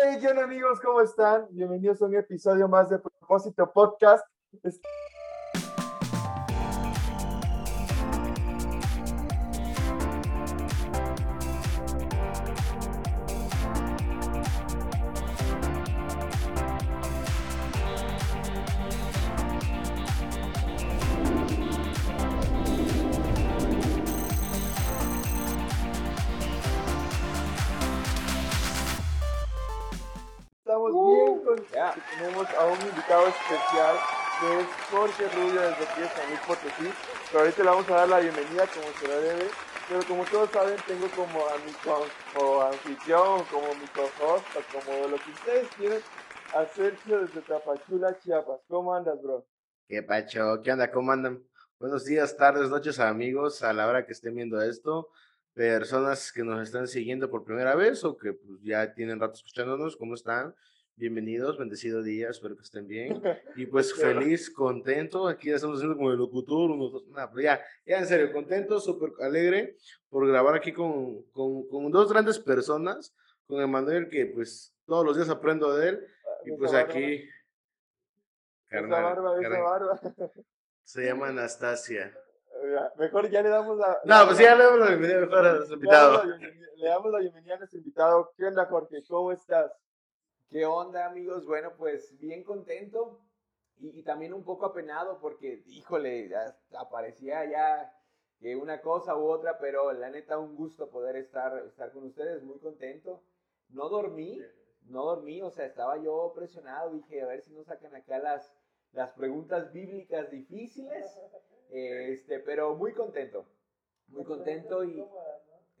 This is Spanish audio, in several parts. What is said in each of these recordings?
Hey, ¿qué amigos? ¿Cómo están? Bienvenidos a un episodio más de Propósito Podcast. Tenemos a un invitado especial que es Jorge Rubio desde aquí de San Luis Potosí. Pero ahorita le vamos a dar la bienvenida como se la debe. Pero como todos saben, tengo como a mi co anfitrión, como mi co-host, como lo que ustedes quieren, a Sergio desde Tapachula, Chiapas. ¿Cómo andas, bro? ¿Qué pacho? ¿Qué onda? ¿Cómo andan? Buenos días, tardes, noches, amigos, a la hora que estén viendo esto. Personas que nos están siguiendo por primera vez o que pues, ya tienen rato escuchándonos, ¿cómo están? Bienvenidos, bendecido día, espero que estén bien. Y pues feliz, contento, aquí estamos haciendo como el locutor, unos nada, pero ya, ya en serio, contento, súper alegre por grabar aquí con, con, con, dos grandes personas, con Emanuel, que pues todos los días aprendo de él, y pues aquí... Carnal, barba, esa barba. Se llama Anastasia. Mejor ya le damos la... No, pues ya le damos la bienvenida mejor a nuestro invitado. Le damos la bienvenida a nuestro invitado. ¿Qué onda, Jorge? ¿Cómo estás? ¿Qué onda, amigos? Bueno, pues bien contento y, también un poco apenado porque, híjole, aparecía ya que una cosa u otra, pero la neta, un gusto poder estar, estar con ustedes, muy contento. No dormí, no dormí, o sea, estaba yo presionado, dije, a ver si nos sacan acá las, las preguntas bíblicas difíciles, este, pero muy contento, muy contento y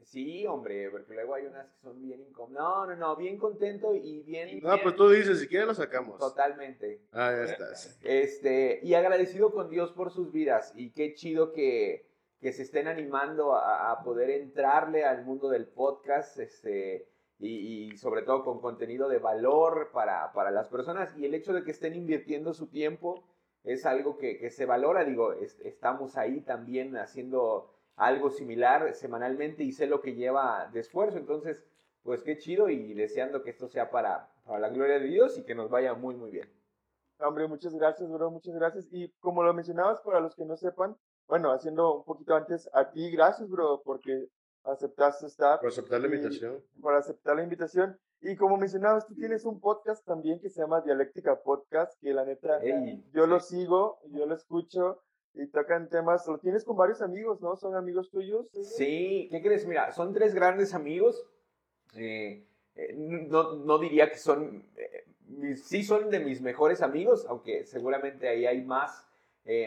Sí, hombre, porque luego hay unas que son bien incómodas. No, no, no, bien contento y bien. No, pues tú dices, si quieres lo sacamos. Totalmente. Ah, ya estás. Este, y agradecido con Dios por sus vidas. Y qué chido que, que se estén animando a, a, poder entrarle al mundo del podcast. Este, y, y, sobre todo con contenido de valor para, para, las personas. Y el hecho de que estén invirtiendo su tiempo es algo que, que se valora. Digo, estamos ahí también haciendo algo similar semanalmente y sé lo que lleva de esfuerzo. Entonces, pues qué chido y deseando que esto sea para, para la gloria de Dios y que nos vaya muy, muy bien. Hombre, muchas gracias, bro, muchas gracias. Y como lo mencionabas, para los que no sepan, bueno, haciendo un poquito antes, a ti, gracias, bro, porque aceptaste estar. Por aceptar la invitación. Por aceptar la invitación. Y como mencionabas, tú tienes un podcast también que se llama Dialéctica Podcast, que la neta, yo lo sigo, yo lo escucho y tocan temas, lo tienes con varios amigos, ¿no? ¿Son amigos tuyos? Sí, ¿qué crees? Mira, son tres grandes amigos. Eh, eh, no, no, diría que son, eh, sí son de mis mejores amigos, aunque seguramente ahí hay más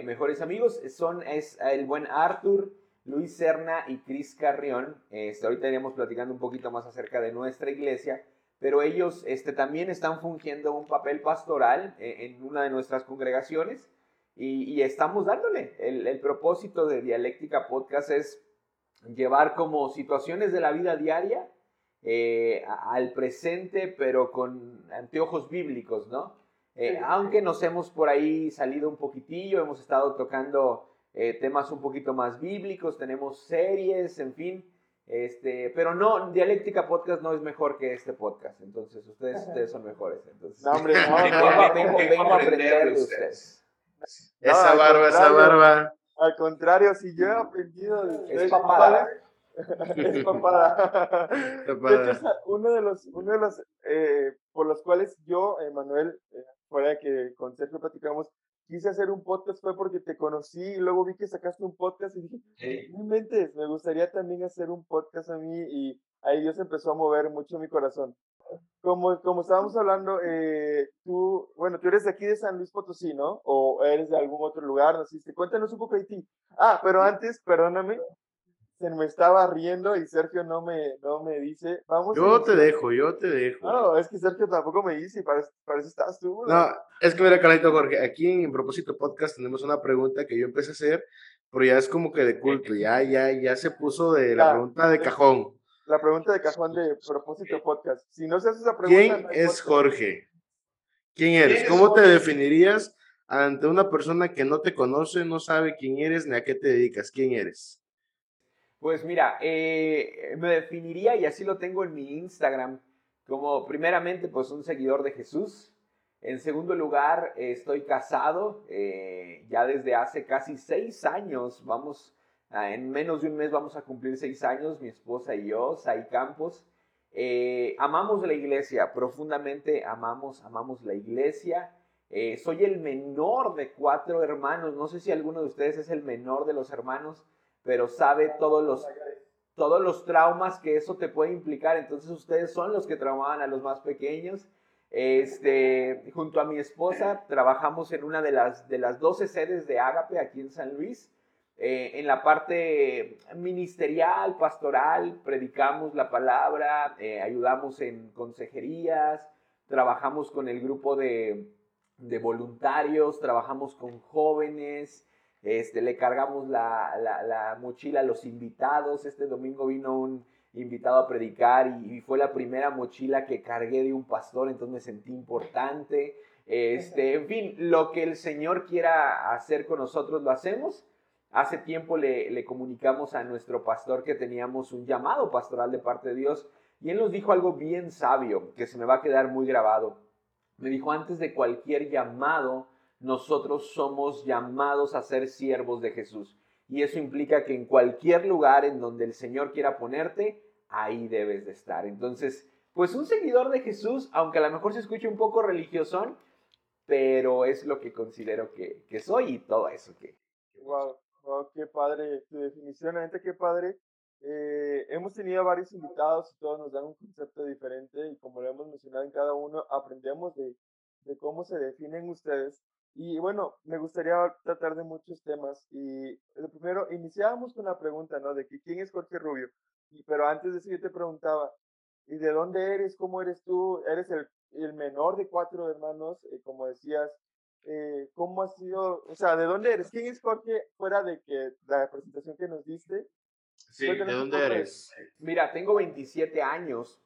mejores amigos. Son es el buen Arthur, Luis Serna y Cris Carrión. Este, ahorita iremos platicando un poquito más acerca de nuestra iglesia, pero ellos este, también están fungiendo un papel pastoral en una de nuestras congregaciones. Y, estamos dándole. El, propósito de Dialéctica Podcast es llevar como situaciones de la vida diaria eh, al presente, pero con anteojos bíblicos, ¿no? Eh, aunque nos hemos por ahí salido un poquitillo, hemos estado tocando eh, temas un poquito más bíblicos, tenemos series, en fin. Este, pero no, Dialéctica Podcast no es mejor que este podcast, entonces ustedes, ustedes son mejores. Entonces, no, hombre, no, vengo, a aprender de ustedes. Esa barba, esa barba. Al contrario, si yo he aprendido de es papada. es papada. de hecho, uno de los, uno de los eh, por los cuales yo, Manuel, eh, fuera que con Sergio platicamos, quise hacer un podcast fue porque te conocí y luego vi que sacaste un podcast y dije, sí. mentes, me gustaría también hacer un podcast a mí y ahí Dios empezó a mover mucho mi corazón como, como estábamos hablando, eh, tú, bueno, tú eres de aquí de San Luis Potosí, ¿no? O eres de algún otro lugar, ¿naciste? Cuéntanos un poco de ti. Ah, pero antes, perdóname, se me estaba riendo y Sergio no me, no me dice, vamos. Yo te dejo, yo te dejo. No, es que Sergio tampoco me dice y para, eso estás tú. ¿no? es que mira, Carlito Jorge, aquí en Propósito Podcast tenemos una pregunta que yo empecé a hacer, pero ya es como que de culto, ya, ya, ya se puso de la pregunta de cajón la pregunta de cajón de propósito podcast. Si no se hace esa pregunta. ¿Quién es Jorge? ¿Quién eres? ¿Cómo te definirías ante una persona que no te conoce, no sabe quién eres ni a qué te dedicas? ¿Quién eres? Pues mira, eh, me definiría, y así lo tengo en mi Instagram, Como primeramente, pues un seguidor de Jesús. En segundo lugar, estoy casado eh, ya desde hace casi seis años. Vamos, en menos de un mes vamos a cumplir seis años, mi esposa y yo, Sai Campos. Eh, amamos la iglesia, profundamente amamos, amamos la iglesia. Eh, soy el menor de cuatro hermanos. No sé si alguno de ustedes es el menor de los hermanos, pero sabe todos los, todos los traumas que eso te puede implicar. Entonces ustedes son los que traumaban a los más pequeños. Este, junto a mi esposa trabajamos en una de las, de las 12 sedes de Ágape aquí en San Luis. Eh, en la parte ministerial, pastoral, predicamos la palabra, eh, ayudamos en consejerías, trabajamos con el grupo de, de voluntarios, trabajamos con jóvenes, este, le cargamos la, la, mochila a los invitados. Este domingo vino un invitado a predicar y, fue la primera mochila que cargué de un pastor, entonces me sentí importante. Este, en fin, lo que el Señor quiera hacer con nosotros lo hacemos. Hace tiempo le, comunicamos a nuestro pastor que teníamos un llamado pastoral de parte de Dios y él nos dijo algo bien sabio que se me va a quedar muy grabado. Me dijo, antes de cualquier llamado, nosotros somos llamados a ser siervos de Jesús. Y eso implica que en cualquier lugar en donde el Señor quiera ponerte, ahí debes de estar. Entonces, pues un seguidor de Jesús, aunque a lo mejor se escuche un poco religiosón, pero es lo que considero que, que soy y todo eso que... Wow. Oh, qué padre, definitivamente qué padre. Eh, hemos tenido varios invitados y todos nos dan un concepto diferente y como lo hemos mencionado en cada uno, aprendemos de, de cómo se definen ustedes. Y bueno, me gustaría tratar de muchos temas. Y lo primero, iniciábamos con la pregunta, ¿no? De que, quién es Jorge Rubio. Y, pero antes de eso yo te preguntaba, ¿y de dónde eres? ¿Cómo eres tú? ¿Eres el, el menor de cuatro hermanos? Eh, como decías, eh, cómo ha sido, o sea, ¿de dónde eres? ¿Quién es Jorge fuera de que la presentación que nos diste? Sí, ¿de dónde eres? Mira, tengo 27 años.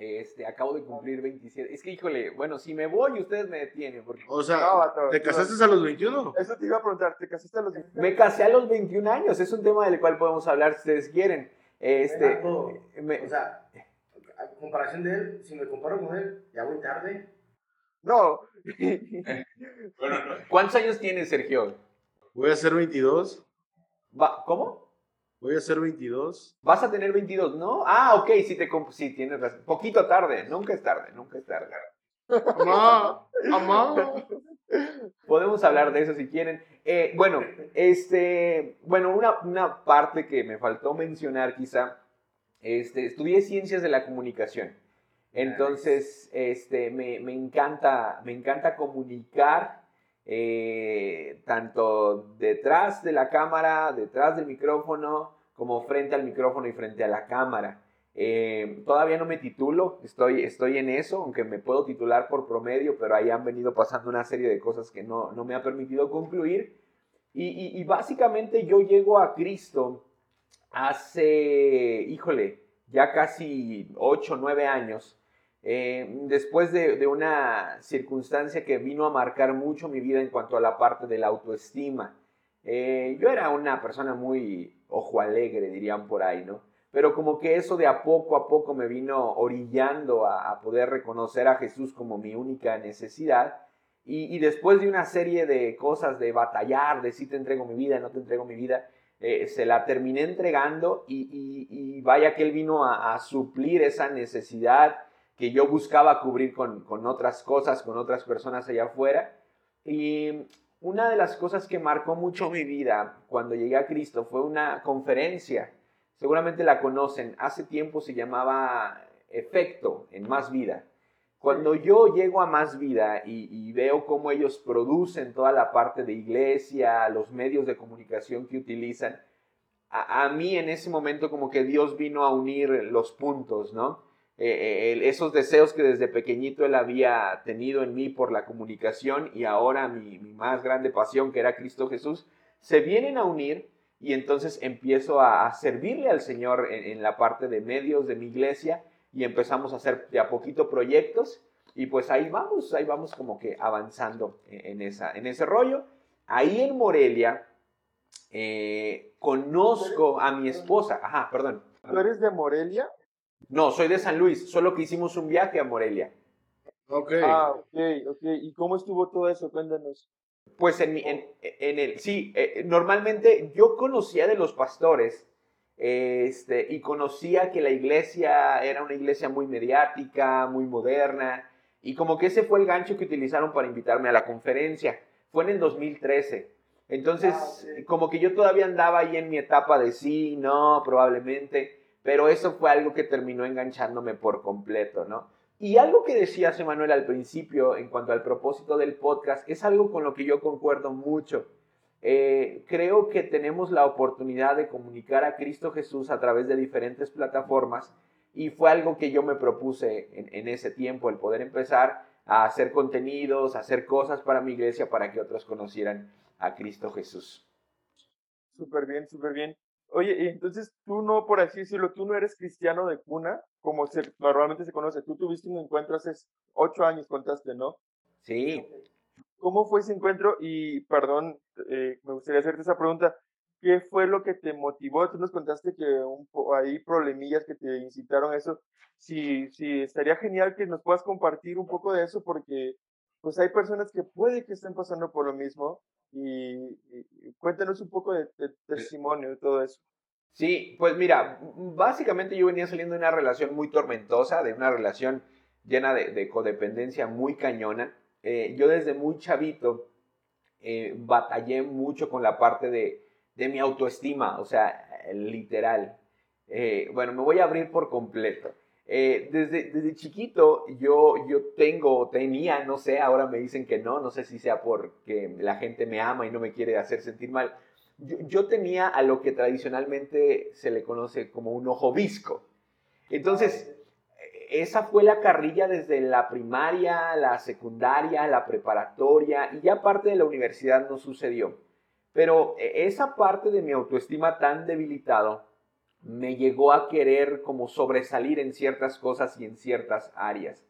Este, acabo de cumplir 27. Es que, híjole, bueno, si me voy, ustedes me detienen. Porque... O sea, ¿te casaste a los 21? Eso te iba a preguntar, ¿te casaste a los 21? Me casé a los 21 años, es un tema del cual podemos hablar si ustedes quieren. Este, O sea, a comparación de él, si me comparo con él, ya voy tarde. No. ¿Cuántos años tienes, Sergio? Voy a ser 22. Va, ¿Cómo? Voy a ser 22. Vas a tener 22, ¿no? Ah, ok, sí, te sí tienes razón. Poquito tarde, nunca es tarde, nunca es tarde. Amá, amá. Podemos hablar de eso si quieren. Eh, bueno, este, bueno, una, una parte que me faltó mencionar quizá, este, estudié ciencias de la comunicación. Entonces, este, me, encanta, me encanta comunicar eh, tanto detrás de la cámara, detrás del micrófono, como frente al micrófono y frente a la cámara. Eh, todavía no me titulo, estoy, estoy en eso, aunque me puedo titular por promedio, pero ahí han venido pasando una serie de cosas que no, me ha permitido concluir. Y, y básicamente yo llego a Cristo hace, híjole, ya casi 8 o 9 años, eh, después de, una circunstancia que vino a marcar mucho mi vida en cuanto a la parte de la autoestima. Eh, yo era una persona muy ojo alegre, dirían por ahí, ¿no? Pero como que eso de a poco a poco me vino orillando a, poder reconocer a Jesús como mi única necesidad. Y, después de una serie de cosas de batallar, de si te entrego mi vida, no te entrego mi vida, eh, se la terminé entregando y, vaya que Él vino a suplir esa necesidad que yo buscaba cubrir con, otras cosas, con otras personas allá afuera. Y una de las cosas que marcó mucho mi vida cuando llegué a Cristo fue una conferencia, seguramente la conocen, hace tiempo se llamaba Efecto en Más Vida. Cuando yo llego a Más Vida y, veo cómo ellos producen toda la parte de iglesia, los medios de comunicación que utilizan, a mí en ese momento como que Dios vino a unir los puntos, ¿no? Eh, esos deseos que desde pequeñito él había tenido en mí por la comunicación y ahora mi, más grande pasión, que era Cristo Jesús, se vienen a unir y entonces empiezo a, servirle al Señor en, la parte de medios de mi iglesia y empezamos a hacer de a poquito proyectos y pues ahí vamos, ahí vamos como que avanzando en, esa, en ese rollo. Ahí en Morelia eh, conozco a mi esposa, ajá, perdón. ¿Tú eres de Morelia? No, soy de San Luis, solo que hicimos un viaje a Morelia. Ok. Ah, ok, ok. ¿Y cómo estuvo todo eso? Cuéntanos. Pues en, en, en el, sí, eh, normalmente yo conocía de los pastores este, y conocía que la iglesia era una iglesia muy mediática, muy moderna, y como que ese fue el gancho que utilizaron para invitarme a la conferencia. Fue en el 2013. Entonces, ah, como que yo todavía andaba ahí en mi etapa de sí, no, probablemente, pero eso fue algo que terminó enganchándome por completo, ¿no? Y algo que decías, Emanuel, al principio en cuanto al propósito del podcast, es algo con lo que yo concuerdo mucho. Eh, creo que tenemos la oportunidad de comunicar a Cristo Jesús a través de diferentes plataformas y fue algo que yo me propuse en, ese tiempo, el poder empezar a hacer contenidos, a hacer cosas para mi iglesia para que otros conocieran a Cristo Jesús. Súper bien, súper bien. Oye, entonces tú no, por así decirlo, tú no eres cristiano de cuna, como se, normalmente se conoce. Tú tuviste un encuentro hace ocho años, contaste, ¿no? Sí. ¿Cómo fue ese encuentro? Y perdón, eh, me gustaría hacerte esa pregunta. ¿Qué fue lo que te motivó? Tú nos contaste que un, hay problemillas que te incitaron a eso. Sí, sí, estaría genial que nos puedas compartir un poco de eso porque pues hay personas que puede que estén pasando por lo mismo y, cuéntanos un poco de, testimonio de todo eso. Sí, pues mira, básicamente yo venía saliendo de una relación muy tormentosa, de una relación llena de, codependencia muy cañona. Eh, yo desde muy chavito eh, batallé mucho con la parte de, de mi autoestima, o sea, literal. Eh, bueno, me voy a abrir por completo. Eh, desde, desde chiquito yo, yo tengo, tenía, no sé, ahora me dicen que no, no sé si sea porque la gente me ama y no me quiere hacer sentir mal. Yo, tenía a lo que tradicionalmente se le conoce como un ojo visco. Entonces, esa fue la carrilla desde la primaria, la secundaria, la preparatoria y ya parte de la universidad no sucedió. Pero esa parte de mi autoestima tan debilitado me llegó a querer como sobresalir en ciertas cosas y en ciertas áreas.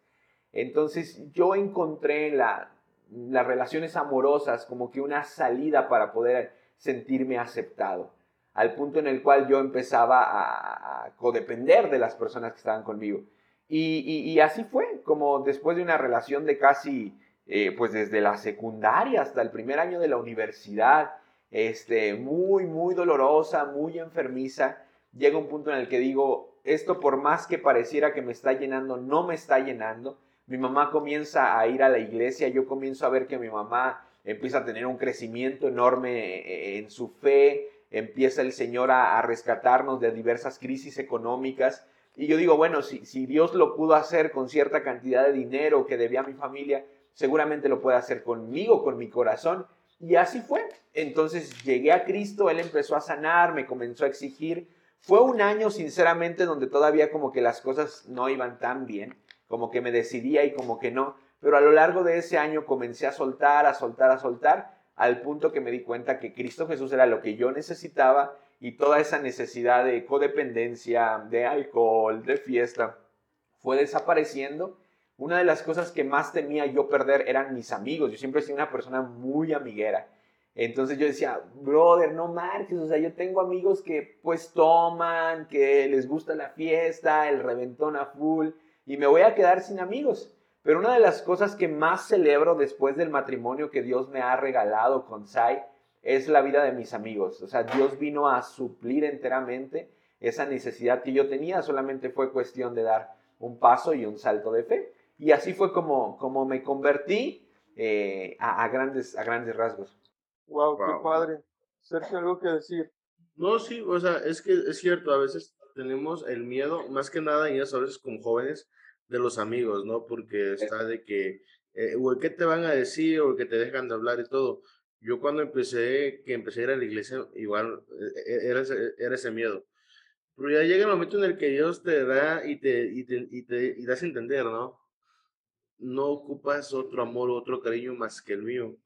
Entonces yo encontré la, las relaciones amorosas como que una salida para poder sentirme aceptado, al punto en el cual yo empezaba a, codepender de las personas que estaban conmigo. Y, así fue, como después de una relación de casi, eh, pues desde la secundaria hasta el primer año de la universidad, este, muy, muy dolorosa, muy enfermiza, llega un punto en el que digo, esto por más que pareciera que me está llenando, no me está llenando. Mi mamá comienza a ir a la iglesia, yo comienzo a ver que mi mamá empieza a tener un crecimiento enorme eh, en su fe, empieza el Señor a, rescatarnos de diversas crisis económicas. Y yo digo, bueno, si, si Dios lo pudo hacer con cierta cantidad de dinero que debía a mi familia, seguramente lo puede hacer conmigo, con mi corazón. Y así fue. Entonces llegué a Cristo, Él empezó a sanar, me comenzó a exigir fue un año, sinceramente, donde todavía como que las cosas no iban tan bien, como que me decidía y como que no, pero a lo largo de ese año comencé a soltar, a soltar, a soltar, al punto que me di cuenta que Cristo Jesús era lo que yo necesitaba y toda esa necesidad de codependencia, de alcohol, de fiesta, fue desapareciendo. Una de las cosas que más temía yo perder eran mis amigos. Yo siempre he sido una persona muy amiguera. Entonces yo decía, brother, no marques, o sea, yo tengo amigos que pues toman, que les gusta la fiesta, el reventón a full, y me voy a quedar sin amigos. Pero una de las cosas que más celebro después del matrimonio que Dios me ha regalado con Sai es la vida de mis amigos. O sea, Dios vino a suplir enteramente esa necesidad que yo tenía, solamente fue cuestión de dar un paso y un salto de fe. Y así fue como, como me convertí eh, a, grandes, a grandes rasgos. Wow, qué padre. Sergio, algo que decir. No, sí, o sea, es que es cierto, a veces tenemos el miedo, más que nada, y eso a veces como jóvenes, de los amigos, ¿no? Porque está de que, eh, o qué te van a decir, o que te dejan de hablar y todo. Yo cuando empecé, que empecé a ir a la iglesia, igual e, e, era ese, era ese miedo. Pero ya llega el momento en el que Dios te da y te, y te, y te y das a entender, ¿no? No ocupas otro amor, otro cariño más que el mío.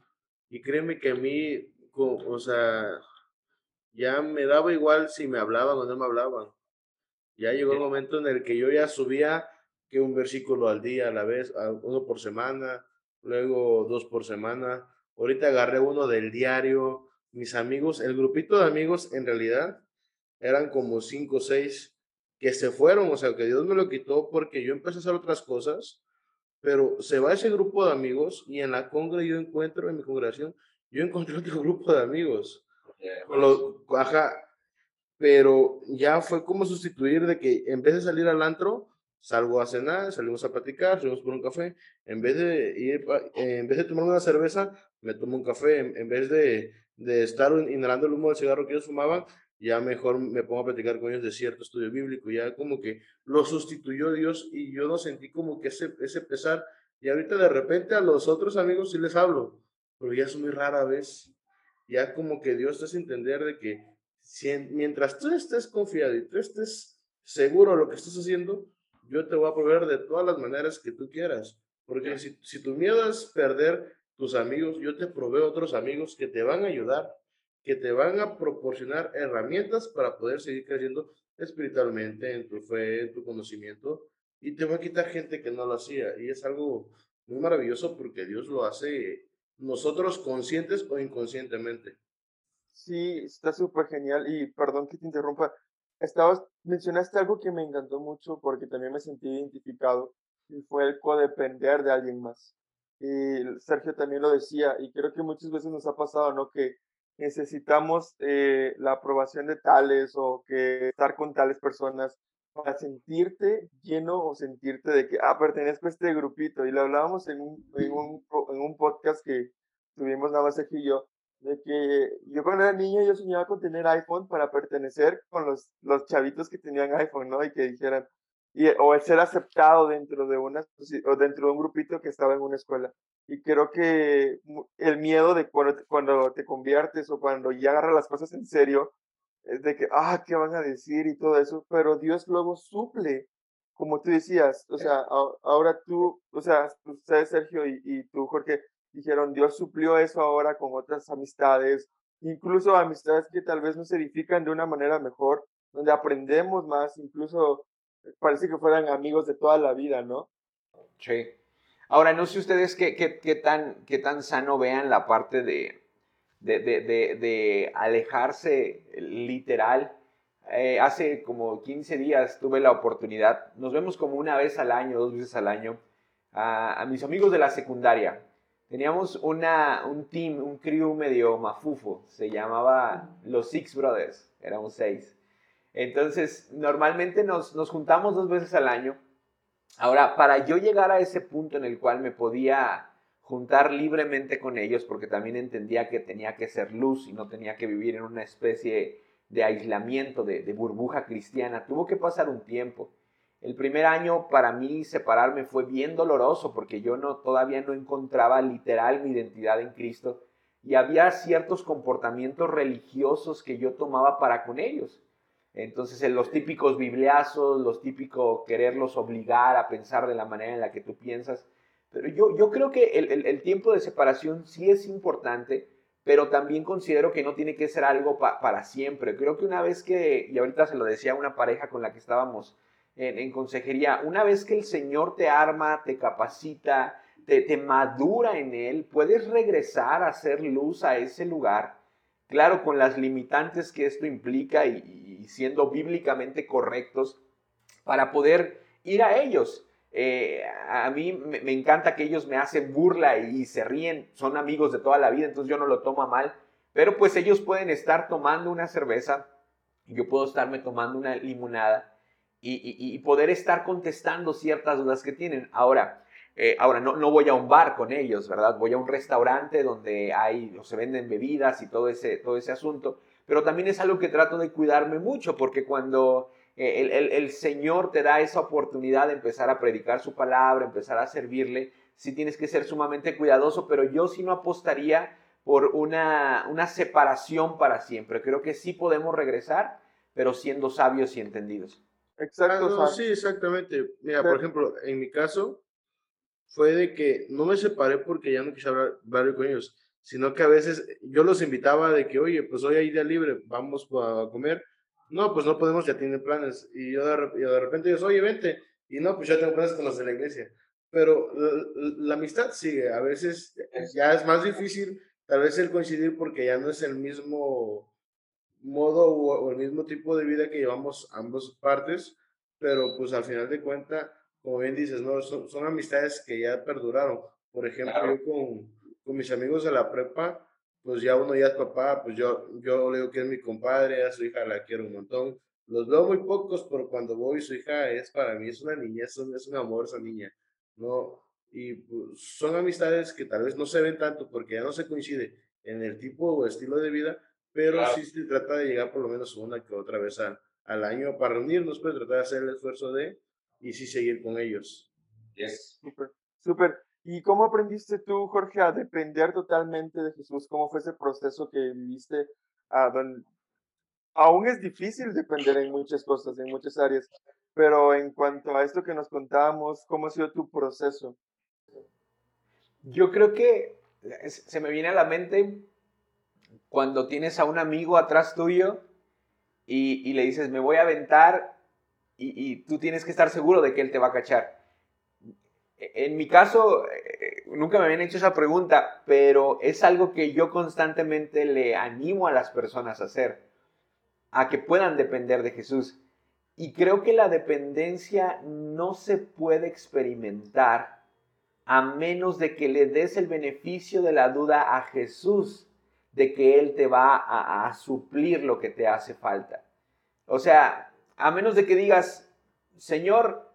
Y créeme que a mí, o sea, ya me daba igual si me hablaban o no me hablaban. Ya llegó el momento en el que yo ya subía que un versículo al día a la vez, uno por semana, luego dos por semana. Ahorita agarré uno del diario. Mis amigos, el grupito de amigos en realidad eran como cinco o seis que se fueron, o sea, que Dios me lo quitó porque yo empecé a hacer otras cosas, pero se va ese grupo de amigos y en la congre yo encuentro, en mi congregación, yo encontré otro grupo de amigos. Lo, ajá, pero ya fue como sustituir de que en vez de salir al antro, salgo a cenar, salimos a platicar, salimos por un café, en vez de ir, en vez de tomar una cerveza, me tomo un café, en, vez de, de, estar inhalando el humo del cigarro que ellos fumaban, ya mejor me pongo a platicar con ellos de cierto estudio bíblico, ya como que lo sustituyó Dios y yo no sentí como que ese, ese pesar, y ahorita de repente a los otros amigos sí les hablo, pero ya es muy rara vez, ya como que Dios te hace entender de que si, mientras tú estés confiado y tú estés seguro de lo que estás haciendo, yo te voy a proveer de todas las maneras que tú quieras. Porque si, si tu miedo es perder tus amigos, yo te proveo otros amigos que te van a ayudar, que te van a proporcionar herramientas para poder seguir creciendo espiritualmente, en tu fe, en tu conocimiento, y te va a quitar gente que no lo hacía. Y es algo muy maravilloso porque Dios lo hace nosotros conscientes o inconscientemente. Sí, está súper genial y perdón que te interrumpa, estabas, mencionaste algo que me encantó mucho porque también me sentí identificado y fue el codepender de alguien más. Y Sergio también lo decía y creo que muchas veces nos ha pasado, ¿no? Que necesitamos eh, la aprobación de tales o que estar con tales personas para sentirte lleno o sentirte de que, ah, pertenezco a este grupito. Y lo hablábamos en un, en un, en un podcast que tuvimos nada más Sergio y yo, de que yo cuando era niño yo soñaba con tener iPhone para pertenecer con los, los chavitos que tenían iPhone, ¿no? Y que dijeran, y, o el ser aceptado dentro de una o dentro de un grupito que estaba en una escuela. Y creo que el miedo de cuando te, cuando te conviertes o cuando ya agarras las cosas en serio, es de que, ah, ¿qué van a decir? Y todo eso, pero Dios luego suple, como tú decías, o sea, ahora tú, o sea, ustedes, Sergio, y, y tú, Jorge, dijeron, Dios suplió eso ahora con otras amistades, incluso amistades que tal vez nos edifican de una manera mejor, donde aprendemos más, incluso eh, parece que fueran amigos de toda la vida, ¿no? Sí. Ahora, no sé ustedes qué, qué, qué tan, qué tan sano vean la parte de, de, de, de, alejarse literal. Eh, hace como 15 días tuve la oportunidad, nos vemos como una vez al año, dos veces al año, a, a mis amigos de la secundaria. Teníamos una, un team, un crew medio mafufo, se llamaba los Six Brothers, éramos seis. Entonces, normalmente nos, nos juntamos dos veces al año. Ahora, para yo llegar a ese punto en el cual me podía juntar libremente con ellos, porque también entendía que tenía que ser luz y no tenía que vivir en una especie de aislamiento, de, burbuja cristiana, tuvo que pasar un tiempo. El primer año para mí separarme fue bien doloroso porque yo no todavía no encontraba literal mi identidad en Cristo y había ciertos comportamientos religiosos que yo tomaba para con ellos. Entonces, los típicos bibliazos, los típicos quererlos obligar a pensar de la manera en la que tú piensas. Pero yo, yo creo que el, el, tiempo de separación sí es importante, pero también considero que no tiene que ser algo para siempre. Creo que una vez que, y ahorita se lo decía a una pareja con la que estábamos en, consejería, una vez que el Señor te arma, te capacita, te, madura en Él, puedes regresar a hacer luz a ese lugar, claro, con las limitantes que esto implica y, siendo bíblicamente correctos para poder ir a ellos. Eh, a mí me, encanta que ellos me hacen burla y se ríen, son amigos de toda la vida, entonces yo no lo tomo mal, pero pues ellos pueden estar tomando una cerveza, yo puedo estarme tomando una limonada y, poder estar contestando ciertas dudas que tienen. Ahora, eh, ahora no, no, voy a un bar con ellos, ¿verdad? Voy a un restaurante donde hay, o se venden bebidas y todo ese, todo ese asunto, pero también es algo que trato de cuidarme mucho, porque cuando eh, el, el, el, Señor te da esa oportunidad de empezar a predicar su palabra, empezar a servirle, sí tienes que ser sumamente cuidadoso, pero yo sí no apostaría por una, una separación para siempre. Creo que sí podemos regresar, pero siendo sabios y entendidos. Exacto. sí, exactamente. Mira, por ejemplo, en mi caso fue de que no me separé porque ya no quise hablar, con ellos, sino que a veces yo los invitaba de que, oye, pues hoy hay día libre, vamos a comer. No, pues no podemos, ya tienen planes. Y yo de, de repente digo, oye, vente. Y no, pues ya tengo planes con los de la iglesia. Pero la, amistad sigue. A veces ya es más difícil, tal vez el coincidir porque ya no es el mismo modo o, el mismo tipo de vida que llevamos ambas partes, pero pues al final de cuentas, como bien dices, no, son, son amistades que ya perduraron. Por ejemplo, yo con, con mis amigos de la prepa, pues ya uno ya es papá, pues yo, yo le digo que es mi compadre, a su hija la quiero un montón. Los veo muy pocos, pero cuando voy, su hija es para mí, es una niña, es un, es un amor esa niña. ¿no? Y pues, son amistades que tal vez no se ven tanto porque ya no se coincide en el tipo o estilo de vida, pero sí se trata de llegar por lo menos una que otra vez al, al año para reunirnos, pues tratar de hacer el esfuerzo de y sí seguir con ellos. Yes. Súper, súper. ¿Y cómo aprendiste tú, Jorge, a depender totalmente de Jesús? ¿Cómo fue ese proceso que viviste? Ah, aún es difícil depender en muchas cosas, en muchas áreas, pero en cuanto a esto que nos contábamos, ¿cómo ha sido tu proceso? Yo creo que se me viene a la mente cuando tienes a un amigo atrás tuyo y, le dices, me voy a aventar y, tú tienes que estar seguro de que él te va a cachar en mi caso, eh, nunca me habían hecho esa pregunta, pero es algo que yo constantemente le animo a las personas a hacer, a que puedan depender de Jesús. Y creo que la dependencia no se puede experimentar a menos de que le des el beneficio de la duda a Jesús de que Él te va a suplir lo que te hace falta. O sea, a menos de que digas, Señor,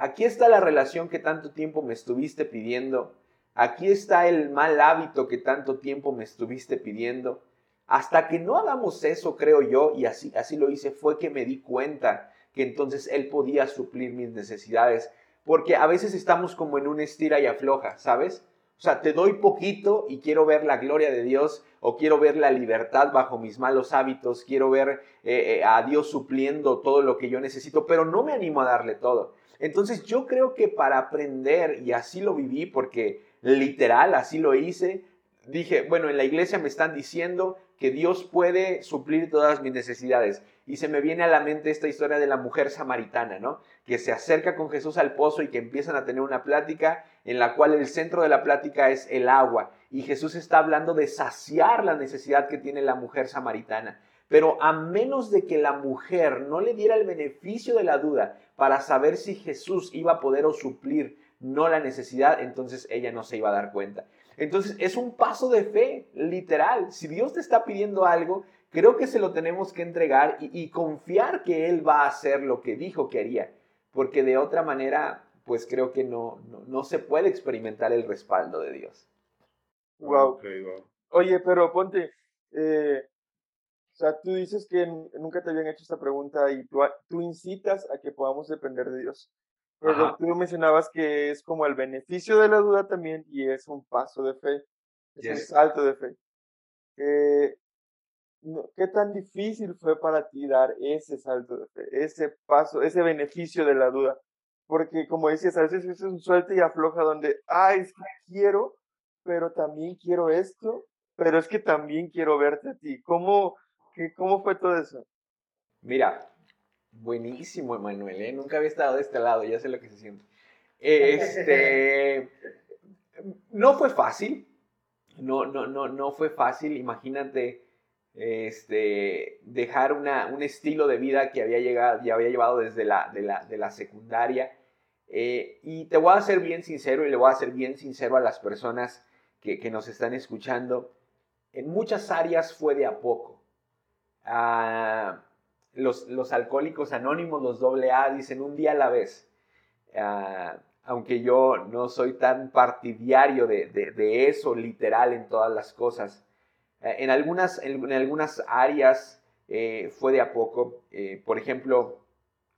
Aquí está la relación que tanto tiempo me estuviste pidiendo. Aquí está el mal hábito que tanto tiempo me estuviste pidiendo. Hasta que no hagamos eso, creo yo, y así, así lo hice, fue que me di cuenta que entonces Él podía suplir mis necesidades. Porque a veces estamos como en un estira y afloja, ¿sabes? O sea, te doy poquito y quiero ver la gloria de Dios o quiero ver la libertad bajo mis malos hábitos, quiero ver eh, eh, a Dios supliendo todo lo que yo necesito, pero no me animo a darle todo. Entonces yo creo que para aprender, y así lo viví porque literal, así lo hice, dije, bueno, en la iglesia me están diciendo que Dios puede suplir todas mis necesidades. Y se me viene a la mente esta historia de la mujer samaritana, ¿no? Que se acerca con Jesús al pozo y que empiezan a tener una plática en la cual el centro de la plática es el agua. Y Jesús está hablando de saciar la necesidad que tiene la mujer samaritana. Pero a menos de que la mujer no le diera el beneficio de la duda para saber si Jesús iba a poder o suplir no la necesidad, entonces ella no se iba a dar cuenta. Entonces es un paso de fe, literal. Si Dios te está pidiendo algo, creo que se lo tenemos que entregar y, confiar que Él va a hacer lo que dijo que haría. Porque de otra manera, pues creo que no, no, se puede experimentar el respaldo de Dios. Wow. Oye, pero ponte, eh, o sea, tú dices que nunca te habían hecho esta pregunta y tú, tú incitas a que podamos depender de Dios. Pero tú mencionabas que es como el beneficio de la duda también y es un paso de fe, es un salto de fe. Eh, ¿Qué tan difícil fue para ti dar ese salto ese paso, ese beneficio de la duda? Porque como decías, a veces es un suelto y afloja donde, ay, es que quiero, pero también quiero esto, pero es que también quiero verte a ti. ¿Cómo, ¿Cómo fue todo eso? Mira, buenísimo, Emanuel, ¿eh? Nunca había estado de este lado, ya sé lo que se siente. Este, no fue fácil, no, no, no, no fue fácil, imagínate este, dejar una, un estilo de vida que había, llegado, ya había llevado desde la, de, la, de la secundaria. Eh, y te voy a ser bien sincero y le voy a ser bien sincero a las personas que, que nos están escuchando. En muchas áreas fue de a poco los, alcohólicos anónimos, los AA, dicen un día a la vez. aunque yo no soy tan partidario de, eso literal en todas las cosas. Eh, en, algunas, en, algunas áreas eh, fue de a poco. Eh, por ejemplo,